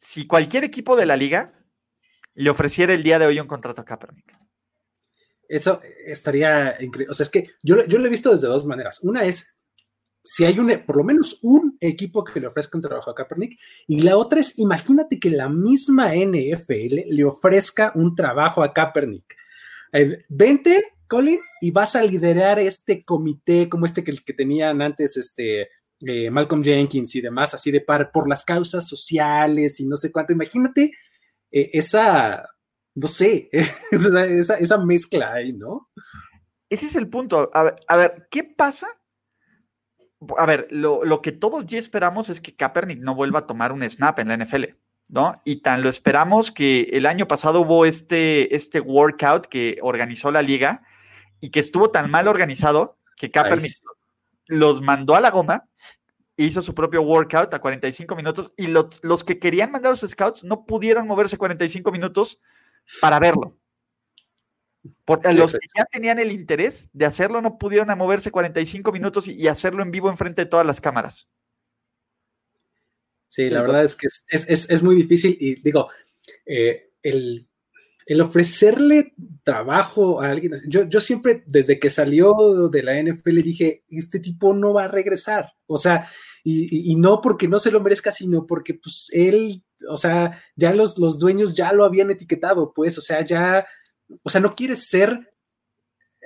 si cualquier equipo de la liga le ofreciera el día de hoy un contrato a Kaepernick. Eso estaría increíble. O sea, es que yo, yo lo he visto desde dos maneras. Una es si hay un, por lo menos un equipo que le ofrezca un trabajo a Kaepernick, y la otra es, imagínate que la misma NFL le ofrezca un trabajo a Kaepernick. Eh, vente, Colin, y vas a liderar este comité como este que, que tenían antes, este, eh, Malcolm Jenkins y demás, así de par por las causas sociales y no sé cuánto. Imagínate eh, esa, no sé, esa, mezcla ahí, ¿no? Ese es el punto. A ver, ¿qué pasa? A ver, lo, que todos ya esperamos es que Kaepernick no vuelva a tomar un snap en la NFL, ¿no? Y tan lo esperamos que el año pasado hubo este, este workout que organizó la liga y que estuvo tan mal organizado que Kaepernick los mandó a la goma, hizo su propio workout a 45 minutos y los que querían mandar a los scouts no pudieron moverse 45 minutos para verlo. Porque los que ya tenían el interés de hacerlo no pudieron moverse 45 minutos y, hacerlo en vivo enfrente de todas las cámaras. Sí, la verdad es que es, muy difícil y digo, eh, el el ofrecerle trabajo a alguien, yo, yo siempre, desde que salió de la NFL, dije, este tipo no va a regresar. O sea, y, no porque no se lo merezca, sino porque pues él, o sea, ya los, los dueños ya lo habían etiquetado, pues, o sea, ya, o sea, no quiere ser,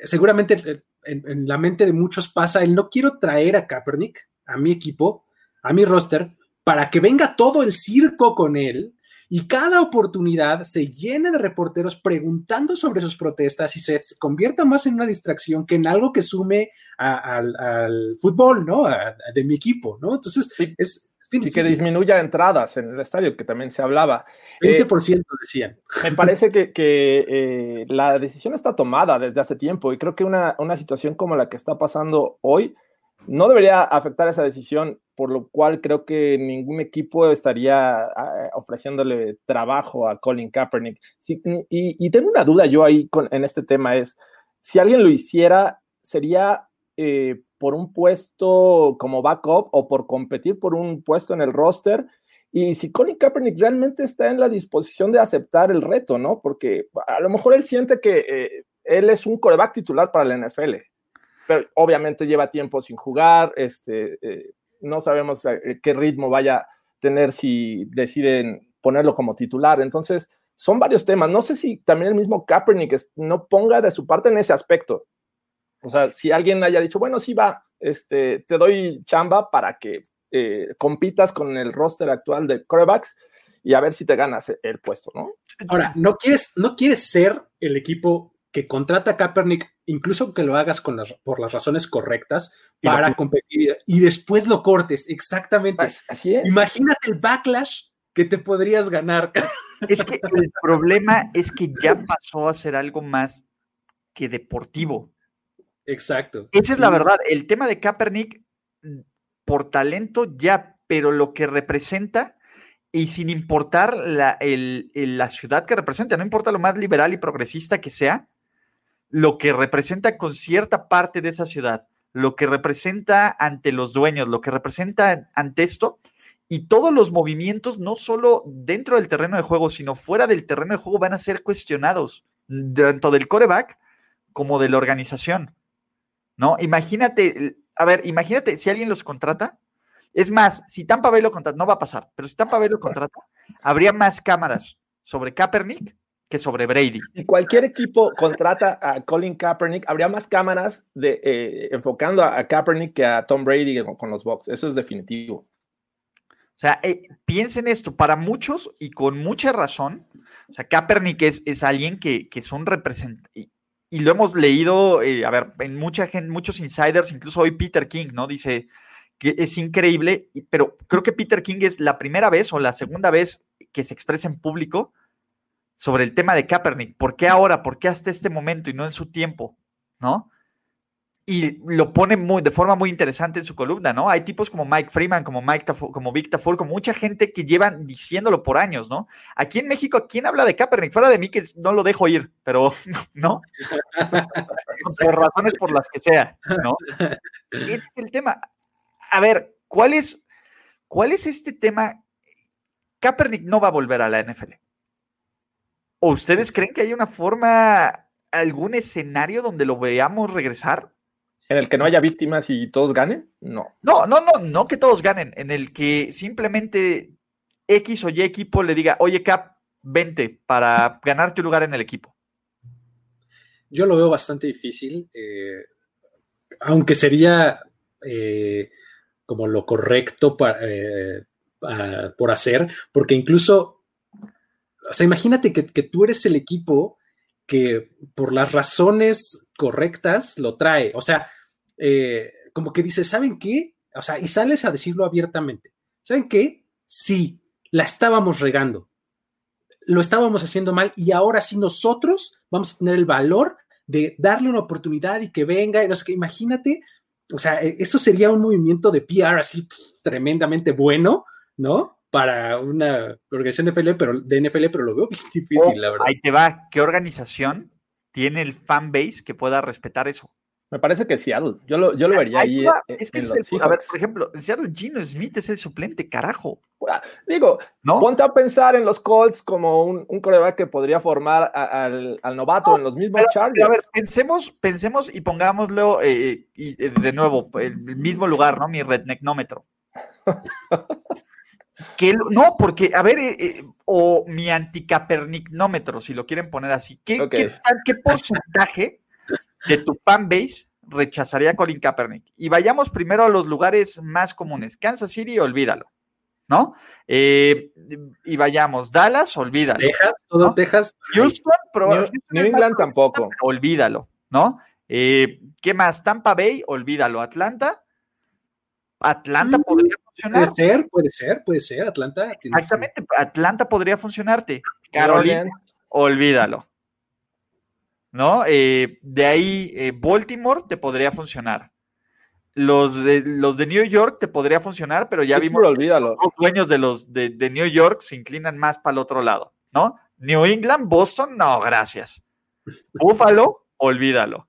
seguramente en, en la mente de muchos pasa, el no quiero traer a Kaepernick, a mi equipo, a mi roster, para que venga todo el circo con él y cada oportunidad se llene de reporteros preguntando sobre sus protestas y se convierta más en una distracción que en algo que sume al, fútbol, ¿no? de mi equipo, ¿no? Entonces, es, y que disminuya entradas en el estadio, que también se hablaba. 20% eh, decían. Me parece que, eh, la decisión está tomada desde hace tiempo y creo que una, una situación como la que está pasando hoy no debería afectar esa decisión, por lo cual creo que ningún equipo estaría ah, ofreciéndole trabajo a Colin Kaepernick. y, tengo una duda yo ahí en este tema, es si alguien lo hiciera, sería eh, por un puesto como backup o por competir por un puesto en el roster. Y si Colin Kaepernick realmente está en la disposición de aceptar el reto, ¿no? Porque a lo mejor él siente que eh, él es un coreback titular para la NFL pero obviamente lleva tiempo sin jugar, este, eh, no sabemos eh, qué ritmo vaya a tener si deciden ponerlo como titular. Entonces, son varios temas. No sé si también el mismo Kaepernick no ponga de su parte en ese aspecto. O sea, si alguien haya dicho, bueno, sí va, este, te doy chamba para que eh, compitas con el roster actual de corebacks y a ver si te ganas el puesto, ¿no? Ahora, no quieres, no quieres ser el equipo que contrata a Kaepernick, incluso que lo hagas con las, por las razones correctas para competir y después lo cortes, exactamente. Así es. Imagínate el backlash que te podrías ganar. Es que el problema es que ya pasó a ser algo más que deportivo. Exacto. Esa es la verdad. El tema de Kaepernick, por talento ya, pero lo que representa y sin importar la, la ciudad que representa, no importa lo más liberal y progresista que sea, lo que representa con cierta parte de esa ciudad, lo que representa ante los dueños, lo que representa ante esto, y todos los movimientos, no solo dentro del terreno de juego, sino fuera del terreno de juego, van a ser cuestionados, tanto del coreback como de la organización. ¿No? Imagínate, a ver, imagínate si alguien los contrata. Es más, si Tampa Bay lo contrata, no va a pasar, pero si Tampa Bay lo contrata, habría más cámaras sobre Kaepernick que sobre Brady. Y cualquier equipo contrata a Colin Kaepernick, habría más cámaras de, eh, enfocando a, Kaepernick que a Tom Brady con, los Bucks. Eso es definitivo. O sea, eh, piensen esto, para muchos y con mucha razón, o sea, Kaepernick es, es alguien que, que es un representante, y, lo hemos leído, eh, a ver, en mucha gente, muchos insiders, incluso hoy Peter King, ¿no? Dice que es increíble, pero creo que Peter King es la primera vez o la segunda vez que se expresa en público sobre el tema de Kaepernick. ¿Por qué ahora? ¿Por qué hasta este momento y no en su tiempo? ¿No? Y lo pone muy, de forma muy interesante en su columna, ¿no? Hay tipos como Mike Freeman, como Mike Tafur, como Vic Tafur, como mucha gente que llevan diciéndolo por años, ¿no? Aquí en México, ¿quién habla de Kaepernick? Fuera de mí que no lo dejo ir, pero no. por razones por las que sea, ¿no? Ese es el tema. A ver, ¿cuál es, cuál es este tema? Kaepernick no va a volver a la NFL. ¿O ustedes creen que hay una forma, algún escenario donde lo veamos regresar? ¿En el que no haya víctimas y todos ganen? No. No, no, no, no que todos ganen. En el que simplemente X o Y equipo le diga, oye, Cap, vente para ganarte un lugar en el equipo. Yo lo veo bastante difícil, eh, aunque sería eh, como lo correcto para, eh, por hacer, porque incluso o sea, imagínate que, tú eres el equipo que por las razones correctas lo trae. O sea, eh, como que dices, ¿saben qué? O sea, y sales a decirlo abiertamente. ¿Saben qué? Sí, la estábamos regando. Lo estábamos haciendo mal y ahora sí nosotros vamos a tener el valor de darle una oportunidad y que venga y no. Imagínate, o sea, e, eso sería un movimiento de PR así tremendamente bueno, ¿no? Para una organización de NFL, pero, de NFL, pero lo veo difícil, la verdad. Ahí te va. ¿Qué organización tiene el fan base que pueda respetar eso? Me parece que Seattle. Yo lo, yo lo vería ahí. es que a ver, por ejemplo, en Seattle Gino Smith es el suplente, carajo. Digo, ¿No? ponte a pensar en los Colts como un, un coreback que podría formar al, novato en los mismos Chargers. A ver, pensemos, pensemos y pongámoslo eh, y, eh, de nuevo, el mismo lugar, ¿no? Mi rednecknómetro. Que, no, porque, a ver, eh, eh, o mi anticapernicnómetro, si lo quieren poner así, ¿qué, ¿qué, porcentaje de tu fanbase rechazaría a Colin Kaepernick? Y vayamos primero a los lugares más comunes. Kansas City, olvídalo, ¿no? Eh, y vayamos, Dallas, olvídalo. Texas, todo Texas. Houston, New, England tampoco. Olvídalo, ¿no? ¿Qué más? Tampa Bay, olvídalo. Atlanta, Atlanta mm, podría funcionar. Puede ser, puede ser, puede ser. Atlanta. Exactamente, Atlanta podría funcionarte. Carolina, olvídalo. ¿No? Eh, de ahí, eh, Baltimore te podría funcionar. Los de, los de New York te podría funcionar, pero ya vimos olvídalo. los dueños de los de, de New York se inclinan más para el otro lado, ¿no? New England, Boston, no, gracias. Buffalo, olvídalo.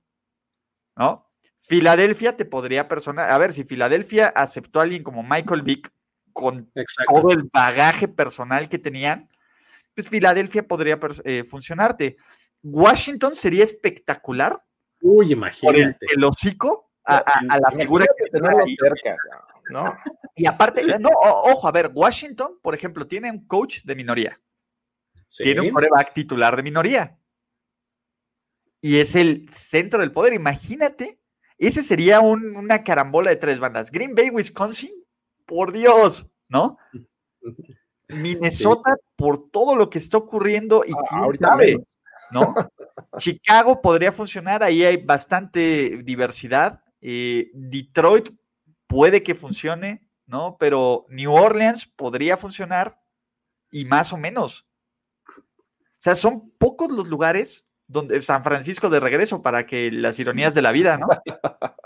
¿No? Filadelfia te podría personar. A ver, si Filadelfia aceptó a alguien como Michael Vick con todo el bagaje personal que tenían, pues Filadelfia podría eh, funcionarte. Washington sería espectacular. Uy, imagínate. el, hocico a, la figura que tenerlo cerca. ¿no? Y aparte, no, ojo, a ver, Washington, por ejemplo, tiene un coach de minoría. Tiene un coreback titular de minoría. Y es el centro del poder. Imagínate ese sería una carambola de tres bandas. Green Bay, Wisconsin, por Dios, ¿no? Minnesota, por todo lo que está ocurriendo y ah, quién sabe, ¿no? Chicago podría funcionar, ahí hay bastante diversidad. Eh, Detroit puede que funcione, ¿no? Pero New Orleans podría funcionar y más o menos. O sea, son pocos los lugares donde, San Francisco de regreso para que las ironías de la vida, ¿no?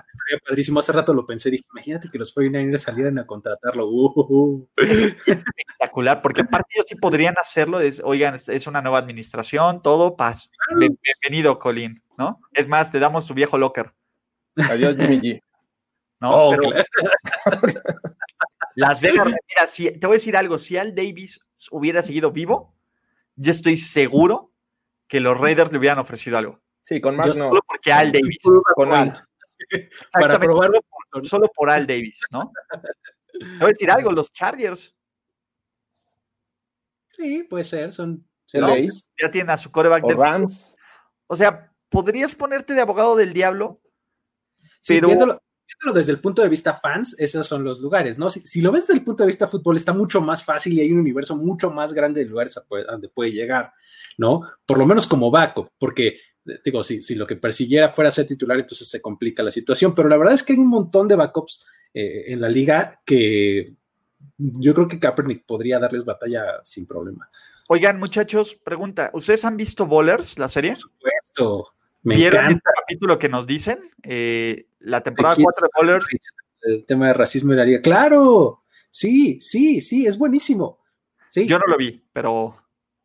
padrísimo. Hace rato lo pensé, dije, imagínate que los 49ers salieran a contratarlo. Uh, uh, uh. espectacular, porque aparte ellos sí podrían hacerlo. oigan, es, una nueva administración, todo, paz. Bienvenido, Colin, ¿no? Es más, te damos tu viejo locker. Adiós, Jimmy G. ¿no? Oh, Las Vegas, mira, si, te voy a decir algo, si Al Davis hubiera seguido vivo, yo estoy seguro que los Raiders le hubieran ofrecido algo. Sí, con Mark Solo porque Al Davis. Con Al. Para probarlo solo por Al Davis, ¿no? Te voy a decir algo, los Chargers. Sí, puede ser, son. Ya tienen a su coreback de Rams. O sea, podrías ponerte de abogado del diablo, pero desde el punto de vista fans, esos son los lugares, ¿no? Si, lo ves desde el punto de vista fútbol, está mucho más fácil y hay un universo mucho más grande de lugares a, donde puede llegar, ¿no? Por lo menos como Baco, porque digo, si, si lo que persiguiera fuera ser titular, entonces se complica la situación, pero la verdad es que hay un montón de backups eh, en la liga que yo creo que Kaepernick podría darles batalla sin problema. Oigan, muchachos, pregunta, ¿ustedes han visto Bowlers, la serie? Por supuesto. ¿Vieron este capítulo que nos dicen? Eh, la temporada 4 de Bowlers. El tema de racismo y la liga. ¡Claro! Sí, sí, sí, es buenísimo. ¿Sí? Yo no lo vi, pero.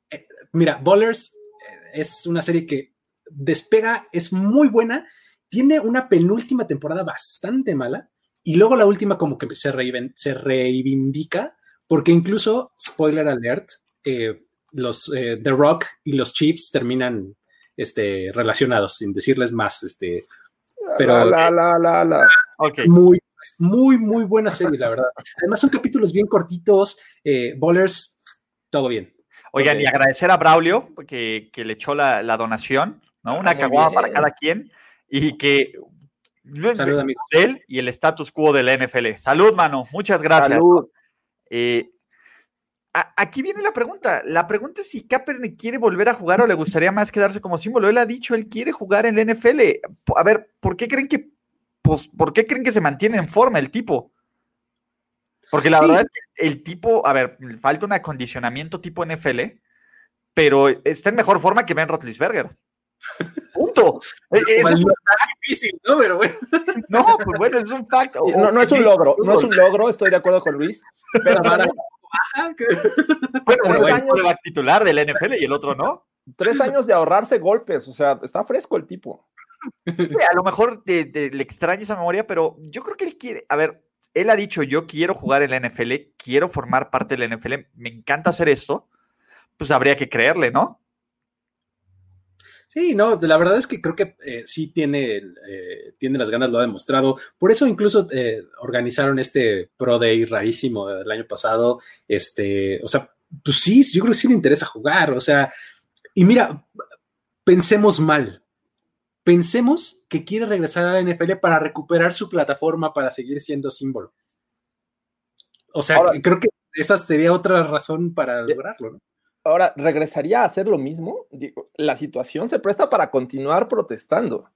Eh, mira, Bowlers eh, es una serie que despega, es muy buena. Tiene una penúltima temporada bastante mala. Y luego la última, como que se, se reivindica. Porque incluso, spoiler alert, los The Rock y los Chiefs terminan este, relacionados, sin decirles más. Este, pero la, la, la, la. muy, muy, muy buena serie, la verdad. Además, son capítulos bien cortitos. Eh, Bowlers, todo bien. Oigan, y agradecer a Braulio que, que le echó la, la donación, ¿no? Una caguada para cada quien y que Salud, amigo. él y el status quo de la NFL. Salud, mano. Muchas gracias. Salud. Eh, aquí viene la pregunta. La pregunta es si Kaepernick quiere volver a jugar o le gustaría más quedarse como símbolo. Él ha dicho, él quiere jugar en la NFL. A ver, ¿por qué creen que, pues, ¿por qué creen que se mantiene en forma el tipo? Porque la verdad es que el tipo, a ver, falta un acondicionamiento tipo NFL, pero está en mejor forma que Ben Roethlisberger. Punto. E, es difícil, ¿no? Pero bueno. No, pues bueno, es un fact. No, no es un logro, no es un logro, estoy de acuerdo con Luis. Pero para, bueno, uno es el titular del NFL y el otro no. Tres años de ahorrarse golpes, o sea, está fresco el tipo. a lo mejor le extraña esa memoria, pero yo creo que él quiere, a ver, él ha dicho, yo quiero jugar en la NFL, quiero formar parte de la NFL, me encanta hacer esto, pues habría que creerle, ¿no? Sí, no, la verdad es que creo que eh, sí tiene, eh, tiene las ganas, lo ha demostrado. Por eso incluso eh, organizaron este Pro Day rarísimo del año pasado. Este, o sea, pues sí, yo creo que sí le interesa jugar. O sea, y mira, pensemos mal. Pensemos que quiere regresar a la NFL para recuperar su plataforma para seguir siendo símbolo. O sea, creo que esa sería otra razón para lograrlo, ¿no? Ahora, ¿regresaría a hacer lo mismo? la situación se presta para continuar protestando.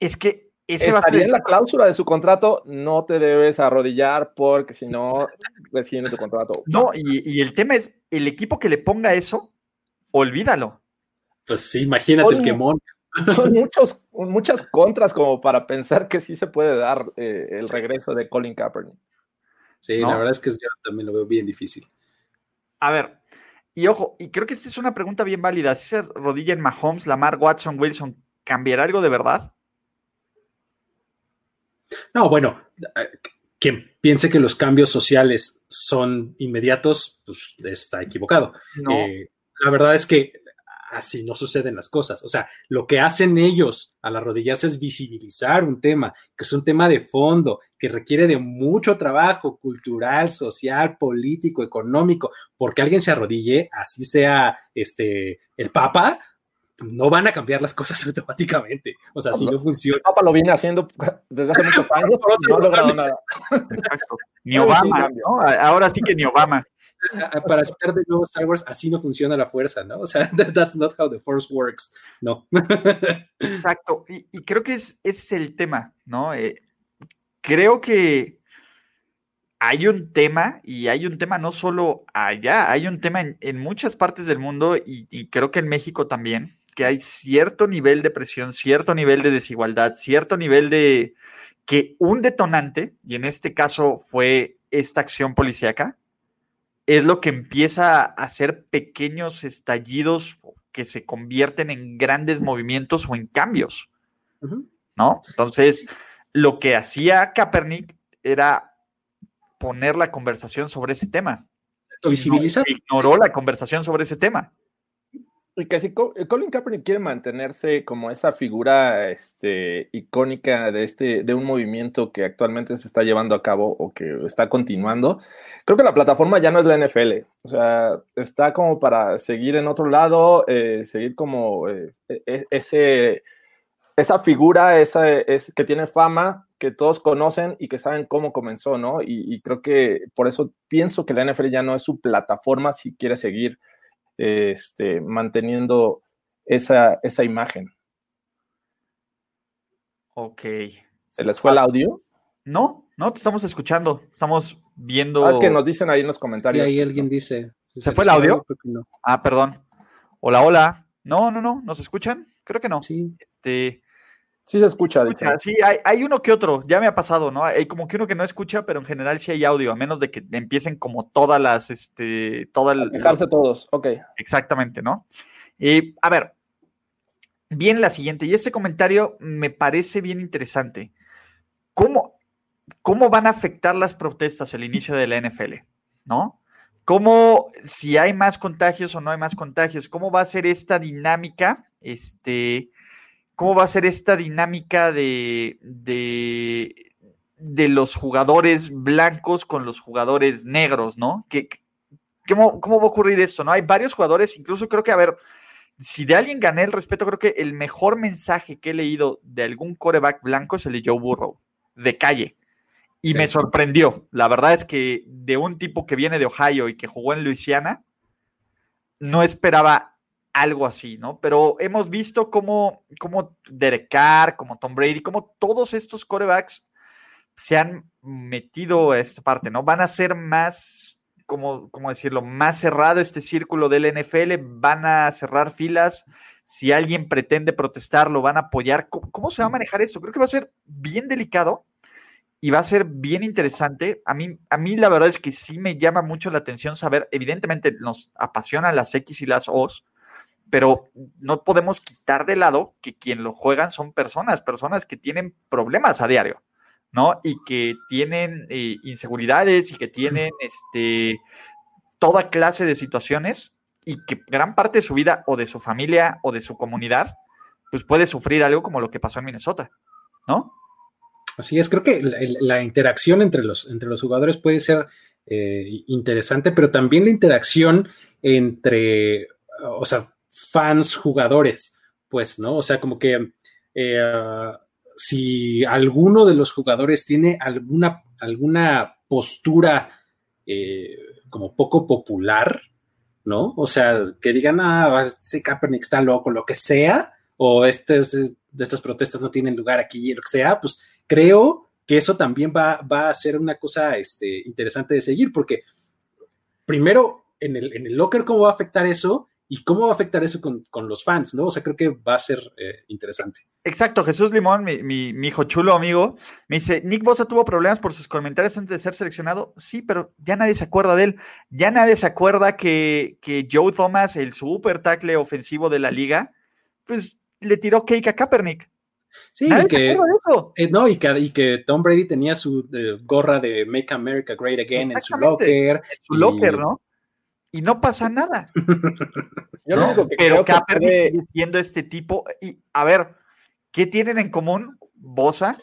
Es que ese Estaría en la cláusula de su contrato, no te debes arrodillar porque si no, rescinde tu contrato. No, y, el tema es, el equipo que le ponga eso, olvídalo. Pues sí, imagínate el quemón. Son muchos, muchas contras como para pensar que sí se puede dar eh, el regreso de Colin Kaepernick. Sí, la verdad es que yo también lo veo bien difícil. A ver, y ojo, y creo que esta es una pregunta bien válida. Si se rodilla en Mahomes, Lamar, Watson, Wilson, ¿cambiará algo de verdad? No, bueno, eh, quien piense que los cambios sociales son inmediatos, pues está equivocado. Eh, la verdad es que así no suceden las cosas. O sea, lo que hacen ellos al arrodillarse es visibilizar un tema, que es un tema de fondo, que requiere de mucho trabajo cultural, social, político, económico, porque alguien se arrodille, así sea este el Papa, no van a cambiar las cosas automáticamente. O sea, si no funciona. El Papa lo viene haciendo desde hace muchos años, no ha logrado nada. Ni Obama, ¿no? Ahora sí que ni Obama para estar de nuevo Star Wars, así no funciona la fuerza, ¿no? O sea, that's not how the force works, no. Exacto, y, creo que es, ese es el tema, ¿no? Eh, creo que hay un tema, y hay un tema no solo allá, hay un tema en, muchas partes del mundo, y, y creo que en México también, que hay cierto nivel de presión, cierto nivel de desigualdad, cierto nivel de que un detonante, y en este caso fue esta acción policíaca, es lo que empieza a hacer pequeños estallidos que se convierten en grandes movimientos o en cambios, ¿no? Entonces, lo que hacía Kaepernick era poner la conversación sobre ese tema. Visibilizar. ignoró la conversación sobre ese tema. Y que si eh, Colin Kaepernick quiere mantenerse como esa figura este, icónica de, este, de un movimiento que actualmente se está llevando a cabo o que está continuando, creo que la plataforma ya no es la NFL. O sea, está como para seguir en otro lado, eh, seguir como eh, e, e, ese, esa figura esa, es, que tiene fama, que todos conocen y que saben cómo comenzó, ¿no? Y creo que por eso pienso que la NFL ya no es su plataforma si quiere seguir este, manteniendo esa, esa imagen. Ok. ¿Se les fue el audio? No, no, te estamos escuchando. Estamos viendo. Ah, que nos dicen ahí en los comentarios. Y ahí alguien dice. ¿Se, fue el audio? Ah, perdón. Hola, hola. No, no, no. ¿Nos escuchan? Creo que no. Sí. Este. Sí se escucha. Sí, hay, hay, uno que otro, ya me ha pasado, ¿no? Hay como que uno que no escucha, pero en general sí hay audio, a menos de que empiecen como todas las, este, toda el... Dejarse todos, ok. Exactamente, ¿no? Y a ver, viene la siguiente, y este comentario me parece bien interesante. ¿Cómo, cómo van a afectar las protestas el inicio de la NFL, ¿no? ¿Cómo, si hay más contagios o no hay más contagios, cómo va a ser esta dinámica, este cómo va a ser esta dinámica de, de, los jugadores blancos con los jugadores negros, ¿no? ¿Qué, cómo, va a ocurrir esto, no? Hay varios jugadores, incluso creo que, a ver, si de alguien gané el respeto, creo que el mejor mensaje que he leído de algún coreback blanco es el de Joe Burrow, de calle. Y me sorprendió. La verdad es que de un tipo que viene de Ohio y que jugó en Luisiana, no esperaba algo así, ¿no? Pero hemos visto cómo, cómo Derek Carr, como Tom Brady, como todos estos corebacks se han metido a esta parte, ¿no? Van a ser más, ¿cómo, cómo decirlo? Más cerrado este círculo del NFL, van a cerrar filas. Si alguien pretende protestar, lo van a apoyar. ¿Cómo, se va a manejar esto? Creo que va a ser bien delicado y va a ser bien interesante. A mí, a mí la verdad es que sí me llama mucho la atención saber, evidentemente nos apasionan las X y las O's, pero no podemos quitar de lado que quien lo juegan son personas, personas que tienen problemas a diario, ¿no? Y que tienen eh, inseguridades y que tienen este, toda clase de situaciones y que gran parte de su vida o de su familia o de su comunidad, pues puede sufrir algo como lo que pasó en Minnesota, ¿no? Así es, creo que la, interacción entre los, entre los jugadores puede ser eh, interesante, pero también la interacción entre, o sea, fans jugadores, pues, ¿no? O sea, como que eh, si alguno de los jugadores tiene alguna, alguna postura eh, como poco popular, ¿no? O sea, que digan, ah, ese Kaepernick está loco, lo que sea, o este de estas protestas no tienen lugar aquí, lo que sea, pues creo que eso también va, va a ser una cosa este, interesante de seguir, porque primero, en el, en el locker, ¿cómo va a afectar eso? ¿Y cómo va a afectar eso con, los fans? ¿no? O sea, creo que va a ser eh, interesante. Exacto, Jesús Limón, mi, hijo chulo amigo, me dice, Nick Bosa tuvo problemas por sus comentarios antes de ser seleccionado. Sí, pero ya nadie se acuerda de él. Ya nadie se acuerda que, Joe Thomas, el super tackle ofensivo de la liga, pues le tiró cake a Kaepernick. Sí, y que. Eh, no, y que, y que, Tom Brady tenía su eh, gorra de Make America Great Again en su locker. En su locker, ¿no? Y no pasa nada. Pero Kaepernick sigue siendo este tipo. Y a ver, ¿qué tienen en común Bosa,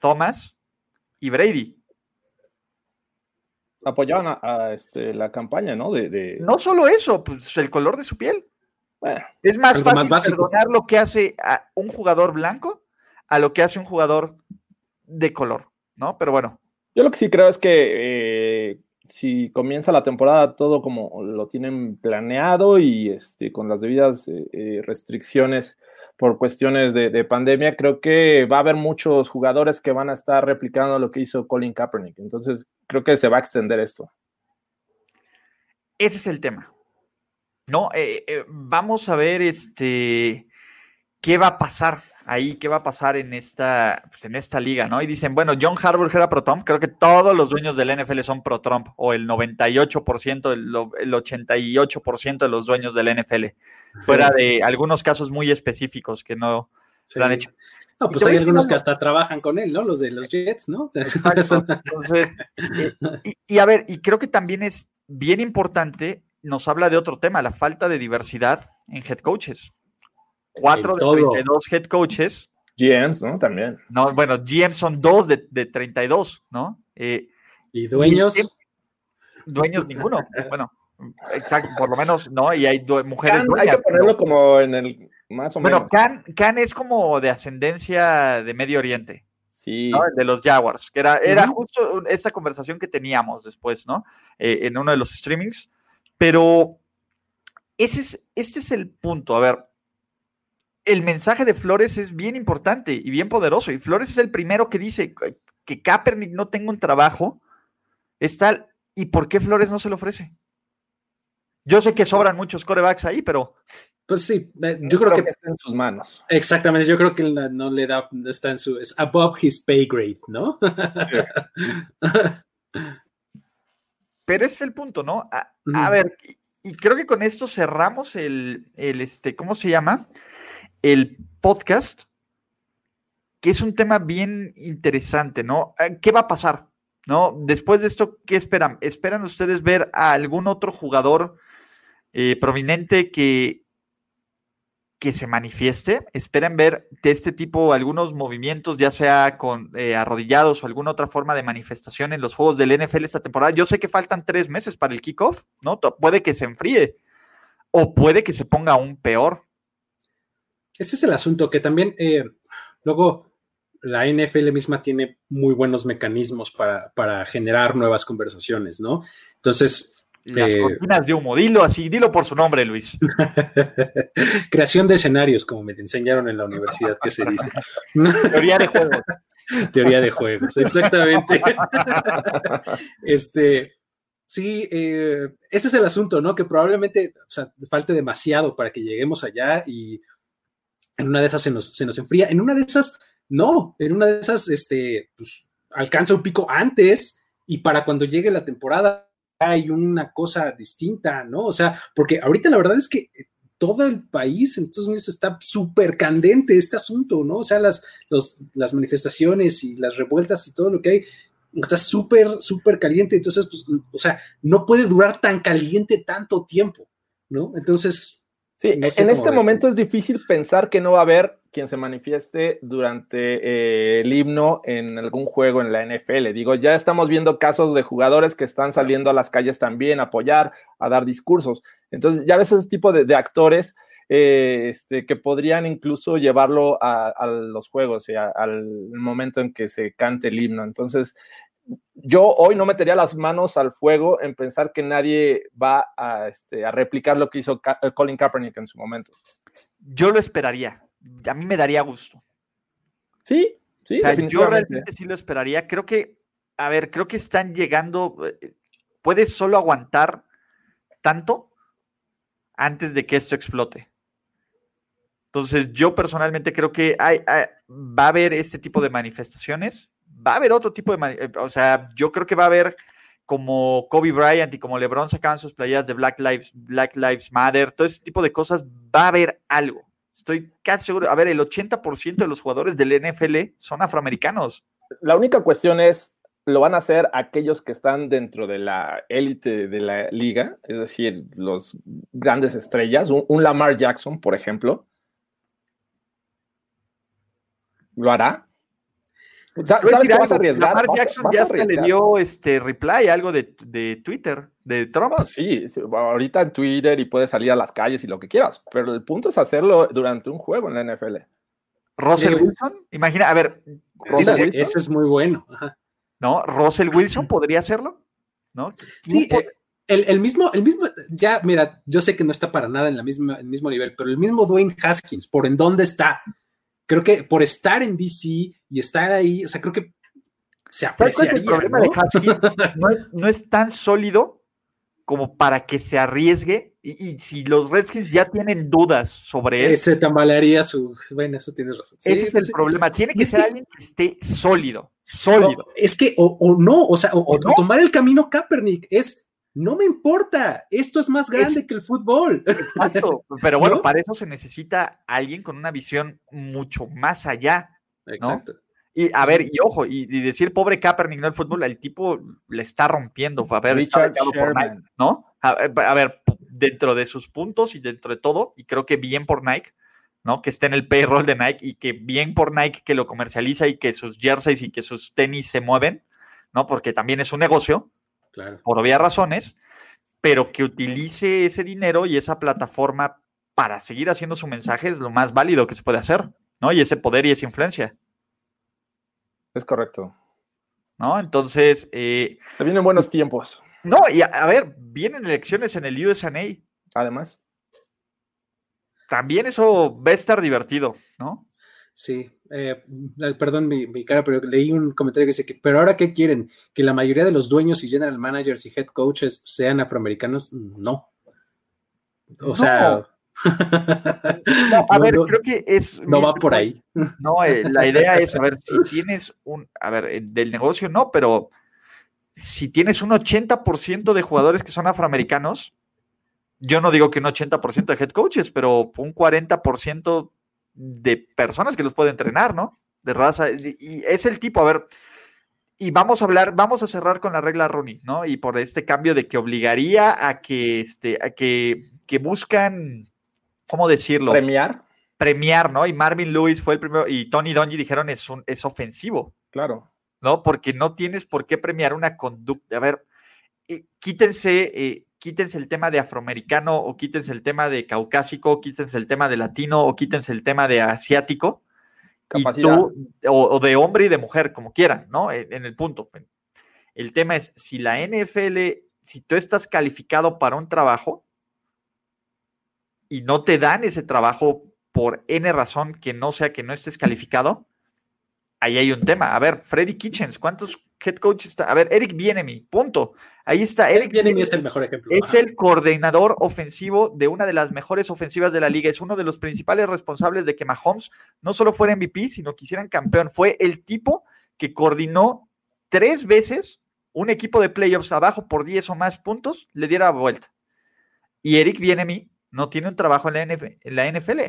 Thomas y Brady? Apoyaban a, este, la campaña, ¿no? De, No solo eso, pues el color de su piel. es más fácil perdonar lo que hace a un jugador blanco a lo que hace un jugador de color, ¿no? Pero bueno. Yo lo que sí creo es que eh, si comienza la temporada todo como lo tienen planeado y este, con las debidas eh, eh, restricciones por cuestiones de, pandemia, creo que va a haber muchos jugadores que van a estar replicando lo que hizo Colin Kaepernick. Entonces, creo que se va a extender esto. Ese es el tema. No, eh, vamos a ver este qué va a pasar ahí qué va a pasar en esta, pues, en esta liga, ¿no? Y dicen, bueno, John Harbaugh era pro-Trump, creo que todos los dueños del NFL son pro-Trump, o el 98%, el, 88% de los dueños del NFL, fuera de algunos casos muy específicos que no se lo han hecho. No, pues hay algunos que hasta trabajan con él, ¿no? Los de los Jets, ¿no? Entonces, y, a ver, y creo que también es bien importante, nos habla de otro tema, la falta de diversidad en head coaches. Cuatro de 32 head coaches. GMs, ¿no? También. No, bueno, GMs son dos de, de 32, ¿no? Eh, ¿Y dueños? dueños ninguno. Bueno, exacto, por lo menos, ¿no? Y hay mujeres Hay que ponerlo como en el más o menos. Bueno, Khan, es como de ascendencia de Medio Oriente. Sí. De los Jaguars, que era, era justo esta conversación que teníamos después, ¿no? Eh, en uno de los streamings. Pero ese es, este es el punto. A ver, el mensaje de Flores es bien importante y bien poderoso. Y Flores es el primero que dice que Kaepernick no tenga un trabajo. Está, ¿Y por qué Flores no se lo ofrece? Yo sé que sobran muchos corebacks ahí, pero pues sí, yo creo, que, está en sus manos. Exactamente, yo creo que no le da, está en su, es above his pay grade, ¿no? Pero ese es el punto, ¿no? A, ver, y, creo que con esto cerramos el, el, este, ¿cómo se llama? El podcast, que es un tema bien interesante, ¿no? Eh, ¿Qué va a pasar? ¿No? Después de esto, ¿qué esperan? ¿Esperan ustedes ver a algún otro jugador eh, prominente que, que se manifieste. Esperen ver de este tipo algunos movimientos, ya sea con eh, arrodillados o alguna otra forma de manifestación en los juegos del NFL esta temporada. Yo sé que faltan tres meses para el kickoff, ¿no? Puede que se enfríe o puede que se ponga aún peor. Ese es el asunto, que también eh, luego la NFL misma tiene muy buenos mecanismos para, para generar nuevas conversaciones, ¿no? Entonces, las eh, cortinas de humo, dilo así, dilo por su nombre, Luis. Creación de escenarios, como me enseñaron en la universidad, que se dice. Teoría de juegos. Teoría de juegos, exactamente. este, sí, eh, ese es el asunto, ¿no? Que probablemente falte demasiado para que lleguemos allá y en una de esas se nos, se nos enfría. En una de esas, no, en una de esas, este, pues, alcanza un pico antes y para cuando llegue la temporada hay una cosa distinta, ¿no? O sea, porque ahorita la verdad es que todo el país en Estados Unidos está súper candente este asunto, ¿no? O sea, las, las manifestaciones y las revueltas y todo lo que hay está súper, súper caliente. Entonces, pues, o sea, no puede durar tan caliente tanto tiempo, ¿no? Entonces, Sí, en este momento es difícil pensar que no va a haber quien se manifieste durante eh, el himno en algún juego en la NFL. Digo, ya estamos viendo casos de jugadores que están saliendo a las calles también a apoyar, a dar discursos. Entonces, ya ves ese tipo de, actores eh, este, que podrían incluso llevarlo a, los juegos y al momento en que se cante el himno. Entonces, yo hoy no metería las manos al fuego en pensar que nadie va a, este, a replicar lo que hizo eh, Colin Kaepernick en su momento. Yo lo esperaría. A mí me daría gusto. Sí, sí. yo realmente sí lo esperaría. Creo que, a ver, creo que están llegando. Eh, puedes solo aguantar tanto antes de que esto explote. Entonces, yo personalmente creo que hay, va a haber este tipo de manifestaciones va a haber otro tipo de, eh, o sea, yo creo que va a haber como Kobe Bryant y como LeBron sacaban sus playas de Black Lives, Black Lives Matter, todo ese tipo de cosas, va a haber algo. Estoy casi seguro. A ver, el 80% de los jugadores del NFL son afroamericanos. La única cuestión es, lo van a hacer aquellos que están dentro de la élite de la liga, es decir, los grandes estrellas, un Lamar Jackson, por ejemplo. ¿Lo hará? ¿Sabes qué vas a arriesgar? Lamar Jackson ya hasta le dio este reply, algo de, de Twitter, de Trump. sí, ahorita en Twitter y puedes salir a las calles y lo que quieras, pero el punto es hacerlo durante un juego en la NFL. Russell Wilson, imagina, a ver, Russell ese es muy bueno. ¿No? Russell Wilson podría hacerlo, ¿no? Sí, eh, el, el, mismo, el mismo, ya, mira, yo sé que no está para nada en la misma, el mismo nivel, pero el mismo Dwayne Haskins, por en dónde está, creo que por estar en DC y estar ahí, o sea, creo que se apreciaría. El problema de Haskins no es, tan sólido como para que se arriesgue. Y, si los Redskins ya tienen dudas sobre él. Se tambalearía su. Bueno, eso tienes razón. ese es el problema. Tiene que ser alguien que esté sólido. Sólido. es que, o, no, o sea, o, tomar el camino Kaepernick es no me importa, esto es más grande que el fútbol. Exacto, pero bueno, para eso se necesita alguien con una visión mucho más allá Exacto. Y a ver, y ojo, y, decir pobre Kaepernick no el fútbol, el tipo le está rompiendo. A ver, Richard Nike, ¿no? A, ver, dentro de sus puntos y dentro de todo, y creo que bien por Nike, ¿no? Que esté en el payroll de Nike y que bien por Nike que lo comercializa y que sus jerseys y que sus tenis se mueven, ¿no? Porque también es un negocio, claro. por obvias razones, pero que utilice ese dinero y esa plataforma para seguir haciendo su mensaje es lo más válido que se puede hacer, ¿no? Y ese poder y esa influencia. Es correcto. ¿No? Entonces. Eh, Te vienen buenos tiempos. No, y a, ver, vienen elecciones en el USA. Además. También eso va a estar divertido, ¿no? Sí, eh, perdón mi, cara, pero leí un comentario que dice que, pero ahora qué quieren, que la mayoría de los dueños y general managers y head coaches sean afroamericanos, no. O sea, a ver, creo que es. No va por ahí. No, eh, la idea es, a ver, si tienes un. A ver, eh, del negocio no, pero si tienes un 80% de jugadores que son afroamericanos, yo no digo que un 80% de head coaches, pero un 40% de personas que los pueden entrenar, ¿no? De raza. Y es el tipo, a ver. Y vamos a hablar, vamos a cerrar con la regla Rooney, ¿no? Y por este cambio de que obligaría a que, este, a que, que buscan ¿cómo decirlo? Premiar. Premiar, ¿no? Y Marvin Lewis fue el primero, y Tony Donji dijeron es, un, es ofensivo. Claro. ¿No? Porque no tienes por qué premiar una conducta. A ver, eh, quítense, eh, quítense el tema de afroamericano, o quítense el tema de caucásico, quítense el tema de latino, o quítense el tema de asiático. o, de hombre y de mujer, como quieran, ¿no? En, en el punto. El tema es, si la NFL, si tú estás calificado para un trabajo, y no te dan ese trabajo por N razón que no sea que no estés calificado, ahí hay un tema. A ver, Freddy Kitchens, ¿cuántos head coaches está? A ver, Eric Bienemi, punto. Ahí está. Eric, Bienemi es el mejor ejemplo. Es el coordinador ofensivo de una de las mejores ofensivas de la liga. Es uno de los principales responsables de que Mahomes no solo fuera MVP, sino que hicieran campeón. Fue el tipo que coordinó tres veces un equipo de playoffs abajo por 10 o más puntos, le diera vuelta. Y Eric Bienemi no tiene un trabajo en la, NFL.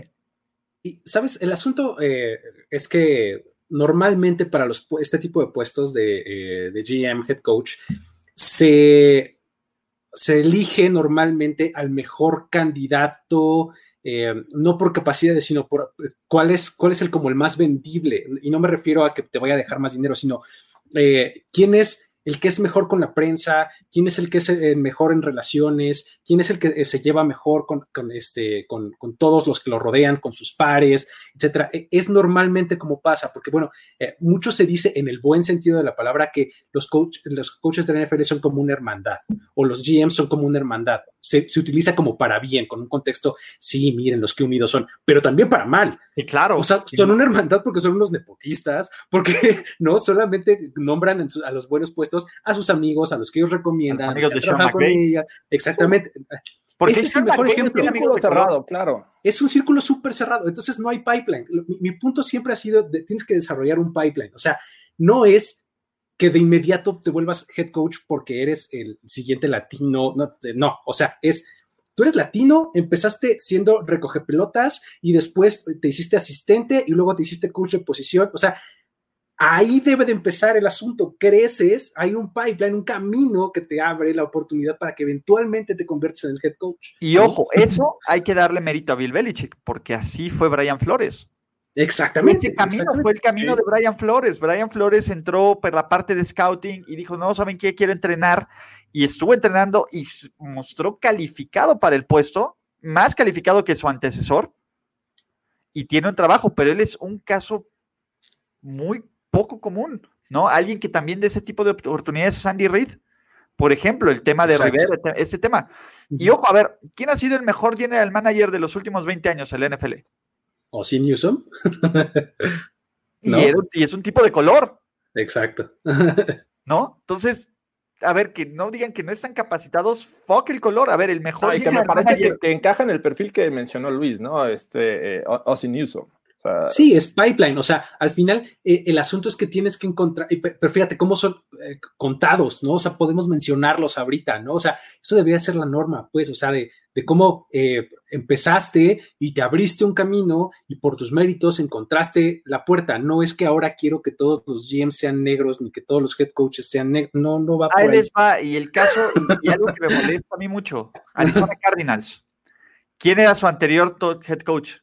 Y, ¿sabes? El asunto eh, es que normalmente para los, este tipo de puestos de, eh, GM, head coach, se, se, elige normalmente al mejor candidato, eh, no por capacidades, sino por cuál es, cuál es el como el más vendible. Y no me refiero a que te vaya a dejar más dinero, sino quién es el que es mejor con la prensa, quién es el que es eh, mejor en relaciones, quién es el que eh, se lleva mejor con, este, con, todos los que lo rodean, con sus pares, etcétera. E, es normalmente como pasa, porque bueno, eh, mucho se dice en el buen sentido de la palabra que los, coach, los coaches de la NFL son como una hermandad o los GMs son como una hermandad. Se, utiliza como para bien, con un contexto, sí, miren los que unidos son, pero también para mal. Y claro. O sea, son una hermandad porque son unos nepotistas, porque no solamente nombran a los buenos puestos, a sus amigos, a los que ellos recomiendan. amigos de Sean McVay. Exactamente. Porque es el mejor ejemplo. Es un círculo cerrado, claro. Es un círculo súper cerrado, entonces no hay pipeline. Mi, punto siempre ha sido, tienes que desarrollar un pipeline. O sea, no es que de inmediato te vuelvas head coach porque eres el siguiente latino. No, no o sea, es tú eres latino, empezaste siendo recoge pelotas y después te hiciste asistente y luego te hiciste coach de posición. O sea, Ahí debe de empezar el asunto. Creces, hay un pipeline, un camino que te abre la oportunidad para que eventualmente te conviertas en el head coach. Y ojo, eso hay que darle mérito a Bill Belichick, porque así fue Brian Flores. Exactamente. Ese camino fue el camino de Brian Flores. Brian Flores entró por la parte de scouting y dijo, no, ¿saben qué? Quiero entrenar. Y estuvo entrenando y mostró calificado para el puesto, más calificado que su antecesor. Y tiene un trabajo, pero él es un caso muy poco común, ¿no? Alguien que también de ese tipo de oportunidades es Andy Reid. Por ejemplo, el tema de Rivera, este tema. Y ojo, a ver, ¿quién ha sido el mejor general manager de los últimos 20 años en la NFL? Ozzy Newsom. y, y es un tipo de color. Exacto. ¿No? Entonces, a ver, que no digan que no están capacitados, fuck el color. A ver, el mejor. que me parece que, encaja en el perfil que mencionó Luis, ¿no? Este, eh, Newsom sí, es pipeline. O sea, al final eh, el asunto es que tienes que encontrar, pero fíjate cómo son eh, contados, ¿no? O sea, podemos mencionarlos ahorita, ¿no? O sea, eso debería ser la norma, pues, o sea, de, de cómo eh, empezaste y te abriste un camino y por tus méritos encontraste la puerta. No es que ahora quiero que todos los GMs sean negros ni que todos los head coaches sean negros. No, no va por ahí. les va. Y el caso, y algo que me molesta a mí mucho, Arizona Cardinals. ¿Quién era su anterior head coach?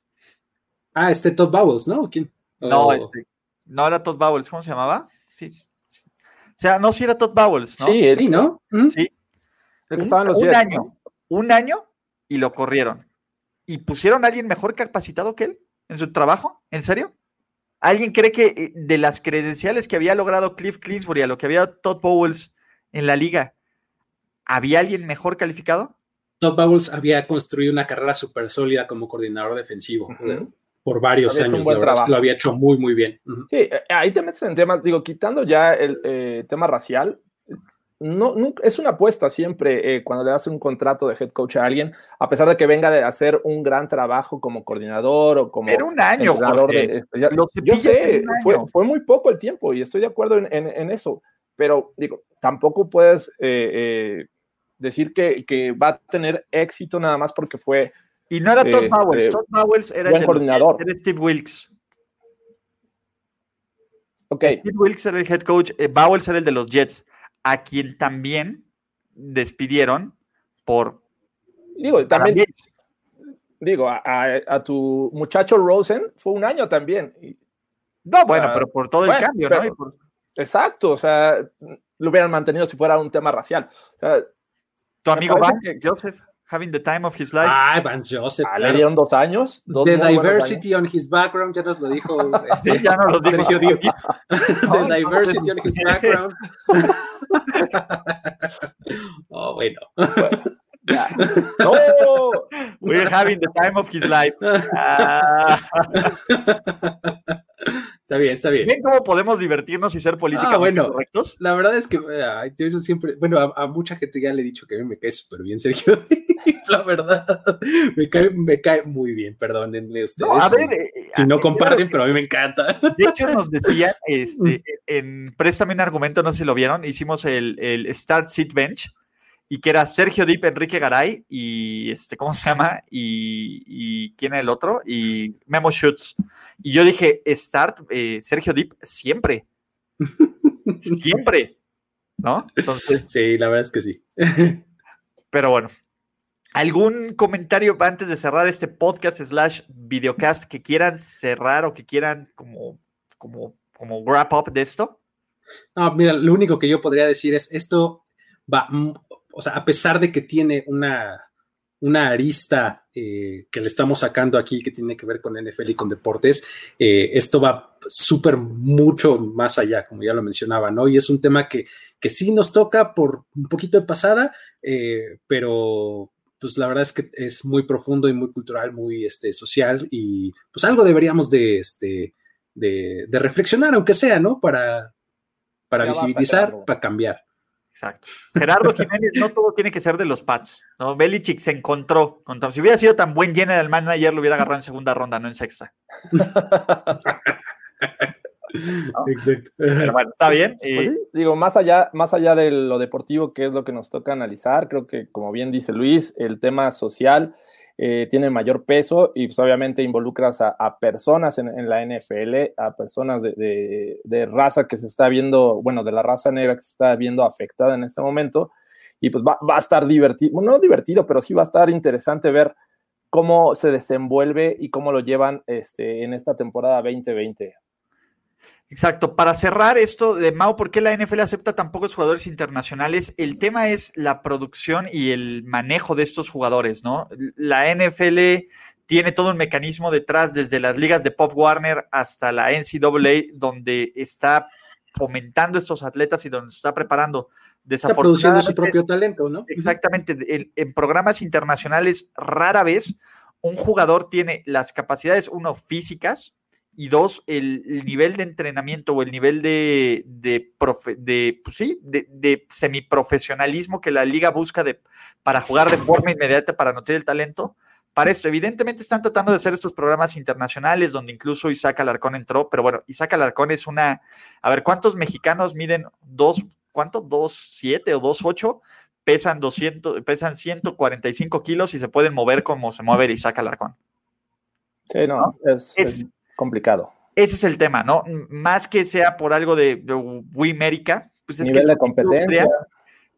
Ah, este Todd Bowles, ¿no? ¿Quién? No, este, no era Todd Bowles, ¿cómo se llamaba? Sí. O sea, no, sí era Todd Bowles, ¿no? Sí, sí, ¿no? Sí. un, año, un año y lo corrieron. ¿Y pusieron a alguien mejor capacitado que él en su trabajo? ¿En serio? ¿Alguien cree que eh, de las credenciales que había logrado Cliff Clinsbury a lo que había Todd Bowles en la liga, ¿había alguien mejor calificado? Todd Bowles había construido una carrera súper sólida como coordinador defensivo por varios años, lo había hecho muy, muy bien. Sí, eh, ahí te metes en temas, digo, quitando ya el eh, tema racial, no, es una apuesta siempre eh, cuando le das un contrato de head coach a alguien, a pesar de que venga de hacer un gran trabajo como coordinador o como. Era un año, de, Yo sé, fue, fue, muy poco el tiempo y estoy de acuerdo en, eso, pero digo, tampoco puedes decir que, que, va a tener éxito nada más porque fue y no era Todd Bowles, Todd Bowles era el coordinador. Era Steve Wilkes. Okay. Steve Wilkes era el head coach, eh, Bowles era el de los Jets, a quien también despidieron por. Digo, también. Digo, a, tu muchacho Rosen fue un año también. No, bueno, pero por todo el cambio, ¿no? Exacto, o sea, lo hubieran mantenido si fuera un tema racial. O sea, tu amigo Vance, Joseph having the time of his life. Ah, Vance Joseph. Ah, le dieron dos años. Dos the diversity on his background, ya nos lo dijo. Este, ya nos lo dijo. the diversity on his background. oh, bueno. No, we're having the time of his life. Ah. Está bien, está bien. ¿Ven cómo podemos divertirnos y ser políticamente ah, bueno, correctos? La verdad es que yo siempre, bueno, a, mucha gente ya le he dicho que a mí me cae súper bien Sergio. la verdad, me cae, me cae muy bien, perdónenme ustedes. a ver, eh, si no comparten, pero a mí me encanta. De hecho, nos decían, este, en Préstame un argumento, no sé si lo vieron, hicimos el, el Start Seat Bench y que era Sergio Dip, Enrique Garay y este, ¿cómo se llama? Y, quién era el otro? Y Memo Schutz. Y yo dije, start eh, Sergio Dip siempre. siempre. ¿No? Entonces. Sí, la verdad es que sí. pero bueno. ¿Algún comentario antes de cerrar este podcast slash videocast que quieran cerrar o que quieran como, como, como wrap up de esto? No, mira, lo único que yo podría decir es esto va o sea, a pesar de que tiene una, una arista eh, que le estamos sacando aquí que tiene que ver con NFL y con deportes, eh, esto va súper mucho más allá, como ya lo mencionaba, ¿no? Y es un tema que, que sí nos toca por un poquito de pasada, eh, pero pues la verdad es que es muy profundo y muy cultural, muy este, social y pues algo deberíamos de, este, de, reflexionar, aunque sea, ¿no? Para, para visibilizar, para cambiar. Exacto. Gerardo Jiménez, no todo tiene que ser de los Pats. ¿no? Belichick se encontró. Con, si hubiera sido tan buen general manager, lo hubiera agarrado en segunda ronda, no en sexta. Exacto. Pero bueno, está bien. Pues digo, más allá, más allá de lo deportivo, que es lo que nos toca analizar, creo que, como bien dice Luis, el tema social eh, tiene mayor peso y pues obviamente involucras a, personas en, la NFL, a personas de, raza que se está viendo, bueno, de la raza negra que se está viendo afectada en este momento y pues va, a estar divertido, no divertido, pero sí va a estar interesante ver cómo se desenvuelve y cómo lo llevan este, en esta temporada 2020. Exacto. Para cerrar esto de Mao, ¿por qué la NFL acepta tan pocos jugadores internacionales? El tema es la producción y el manejo de estos jugadores, ¿no? La NFL tiene todo un mecanismo detrás, desde las ligas de Pop Warner hasta la NCAA, donde está fomentando estos atletas y donde se está preparando. Está produciendo su propio talento, ¿no? Exactamente. en programas internacionales, rara vez un jugador tiene las capacidades, uno, físicas, y dos, el, nivel de entrenamiento o el nivel de, de, de pues sí, de, de, semiprofesionalismo que la liga busca de, para jugar de forma inmediata, para nutrir el talento. Para esto, evidentemente están tratando de hacer estos programas internacionales donde incluso Isaac Alarcón entró, pero bueno, Isaac Alarcón es una, a ver, ¿cuántos mexicanos miden dos, cuánto? ¿Dos siete o dos ocho? pesan 200, pesan 145 kilos y se pueden mover como se mueve Isaac Alarcón. Sí, no, Es, complicado. Ese es el tema, ¿no? Más que sea por algo de, de pues es Nivel de competencia.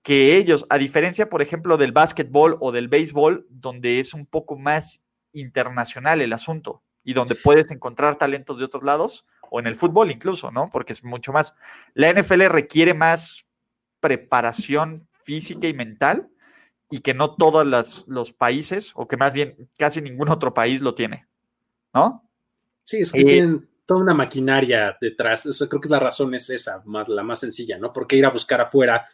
Que ellos, a diferencia, por ejemplo, del básquetbol o del béisbol, donde es un poco más internacional el asunto y donde puedes encontrar talentos de otros lados, o en el fútbol incluso, ¿no? Porque es mucho más. La NFL requiere más preparación física y mental y que no todos los países, o que más bien casi ningún otro país lo tiene, ¿no? Sí, es que tienen toda una maquinaria detrás. Eso, creo que la razón es esa, más, la más sencilla, ¿no? Porque ir a buscar afuera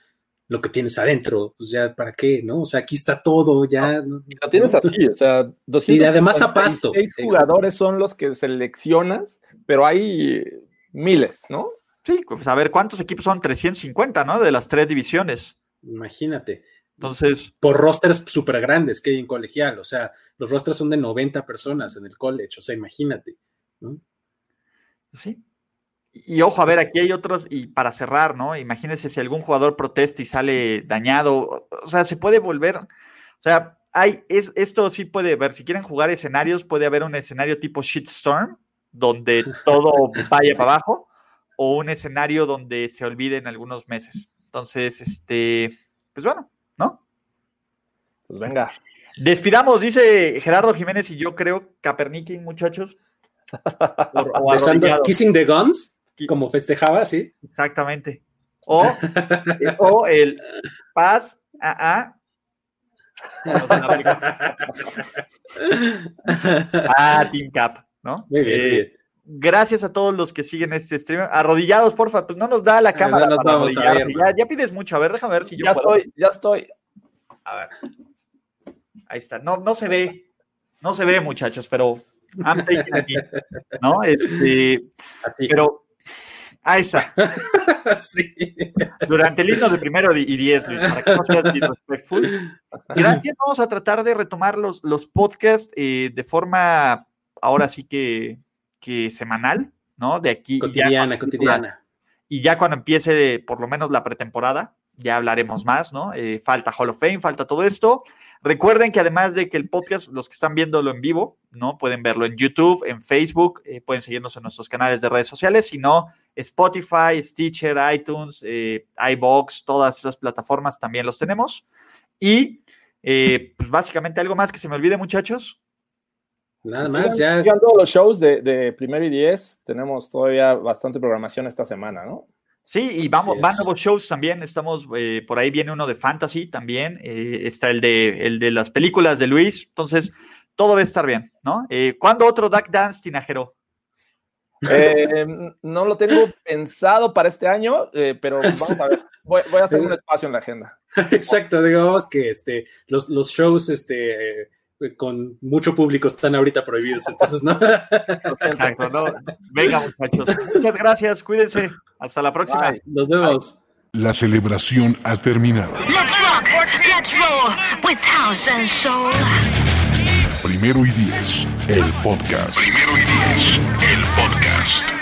lo que tienes adentro, pues ya, ¿para qué? ¿No? O sea, aquí está todo, ya. lo tienes así, o sea, Y además a pasto. jugadores son los que seleccionas, pero hay miles, ¿no? Sí, pues a ver, ¿cuántos equipos son? 350, ¿no? De las tres divisiones. Imagínate. Entonces. Por rosters súper grandes que hay en colegial, o sea, los rosters son de 90 personas en el college, o sea, imagínate. ¿No? Sí. Y ojo, a ver, aquí hay otros, y para cerrar, ¿no? Imagínense si algún jugador protesta y sale dañado, o sea, se puede volver, o sea, hay, es, esto sí puede ver, si quieren jugar escenarios, puede haber un escenario tipo shitstorm, donde todo vaya para abajo, o un escenario donde se olvide en algunos meses. Entonces, este, pues bueno, ¿no? Pues venga. Despidamos, dice Gerardo Jiménez, y yo creo, Capernicking, muchachos. O, Kissing the Guns, como festejaba, sí. Exactamente. O, o el Paz a ah, Team Cap, ¿no? Muy bien, eh, Gracias a todos los que siguen este stream. Arrodillados, porfa, pues no nos da la ah, cámara. ya, ya, pides mucho. A ver, déjame ver si yo. Ya estoy, ya estoy. A ver. Ahí está. No, no se ve. No se ve, muchachos, pero I'm taking it. ¿No? Este. Así. Pero. Ahí está. sí. Durante el himno de primero y diez, Luis, para que no seas disrespectful. Gracias. Vamos a tratar de retomar los, los podcasts eh, de forma, ahora sí que que semanal, ¿no? De aquí. Cotidiana, cotidiana. Y ya cuando empiece por lo menos la pretemporada, ya hablaremos más, ¿no? Eh, falta Hall of Fame, falta todo esto. Recuerden que además de que el podcast, los que están viéndolo en vivo, ¿no? Pueden verlo en YouTube, en Facebook, eh, pueden seguirnos en nuestros canales de redes sociales, si no, Spotify, Stitcher, iTunes, eh, iBox, todas esas plataformas también los tenemos. Y pues básicamente algo más que se me olvide, muchachos. Nada más, ya. todos los shows de, de primero y diez. Tenemos todavía bastante programación esta semana, ¿no? Sí, y vamos, van nuevos shows también. Estamos, eh, por ahí viene uno de fantasy también. Eh, está el de, el de las películas de Luis. Entonces, todo va a estar bien, ¿no? Eh, ¿Cuándo otro Duck Dance, Tinajero? no lo tengo pensado para este año, pero vamos a ver. Voy, voy, a hacer un espacio en la agenda. Exacto, digamos que este, los, los shows, este con mucho público están ahorita prohibidos, entonces no. Exacto, no. Venga, muchachos. Muchas gracias, cuídense. Hasta la próxima. Nos vemos. La celebración ha terminado. Primero y diez, el podcast. Primero y diez, el podcast.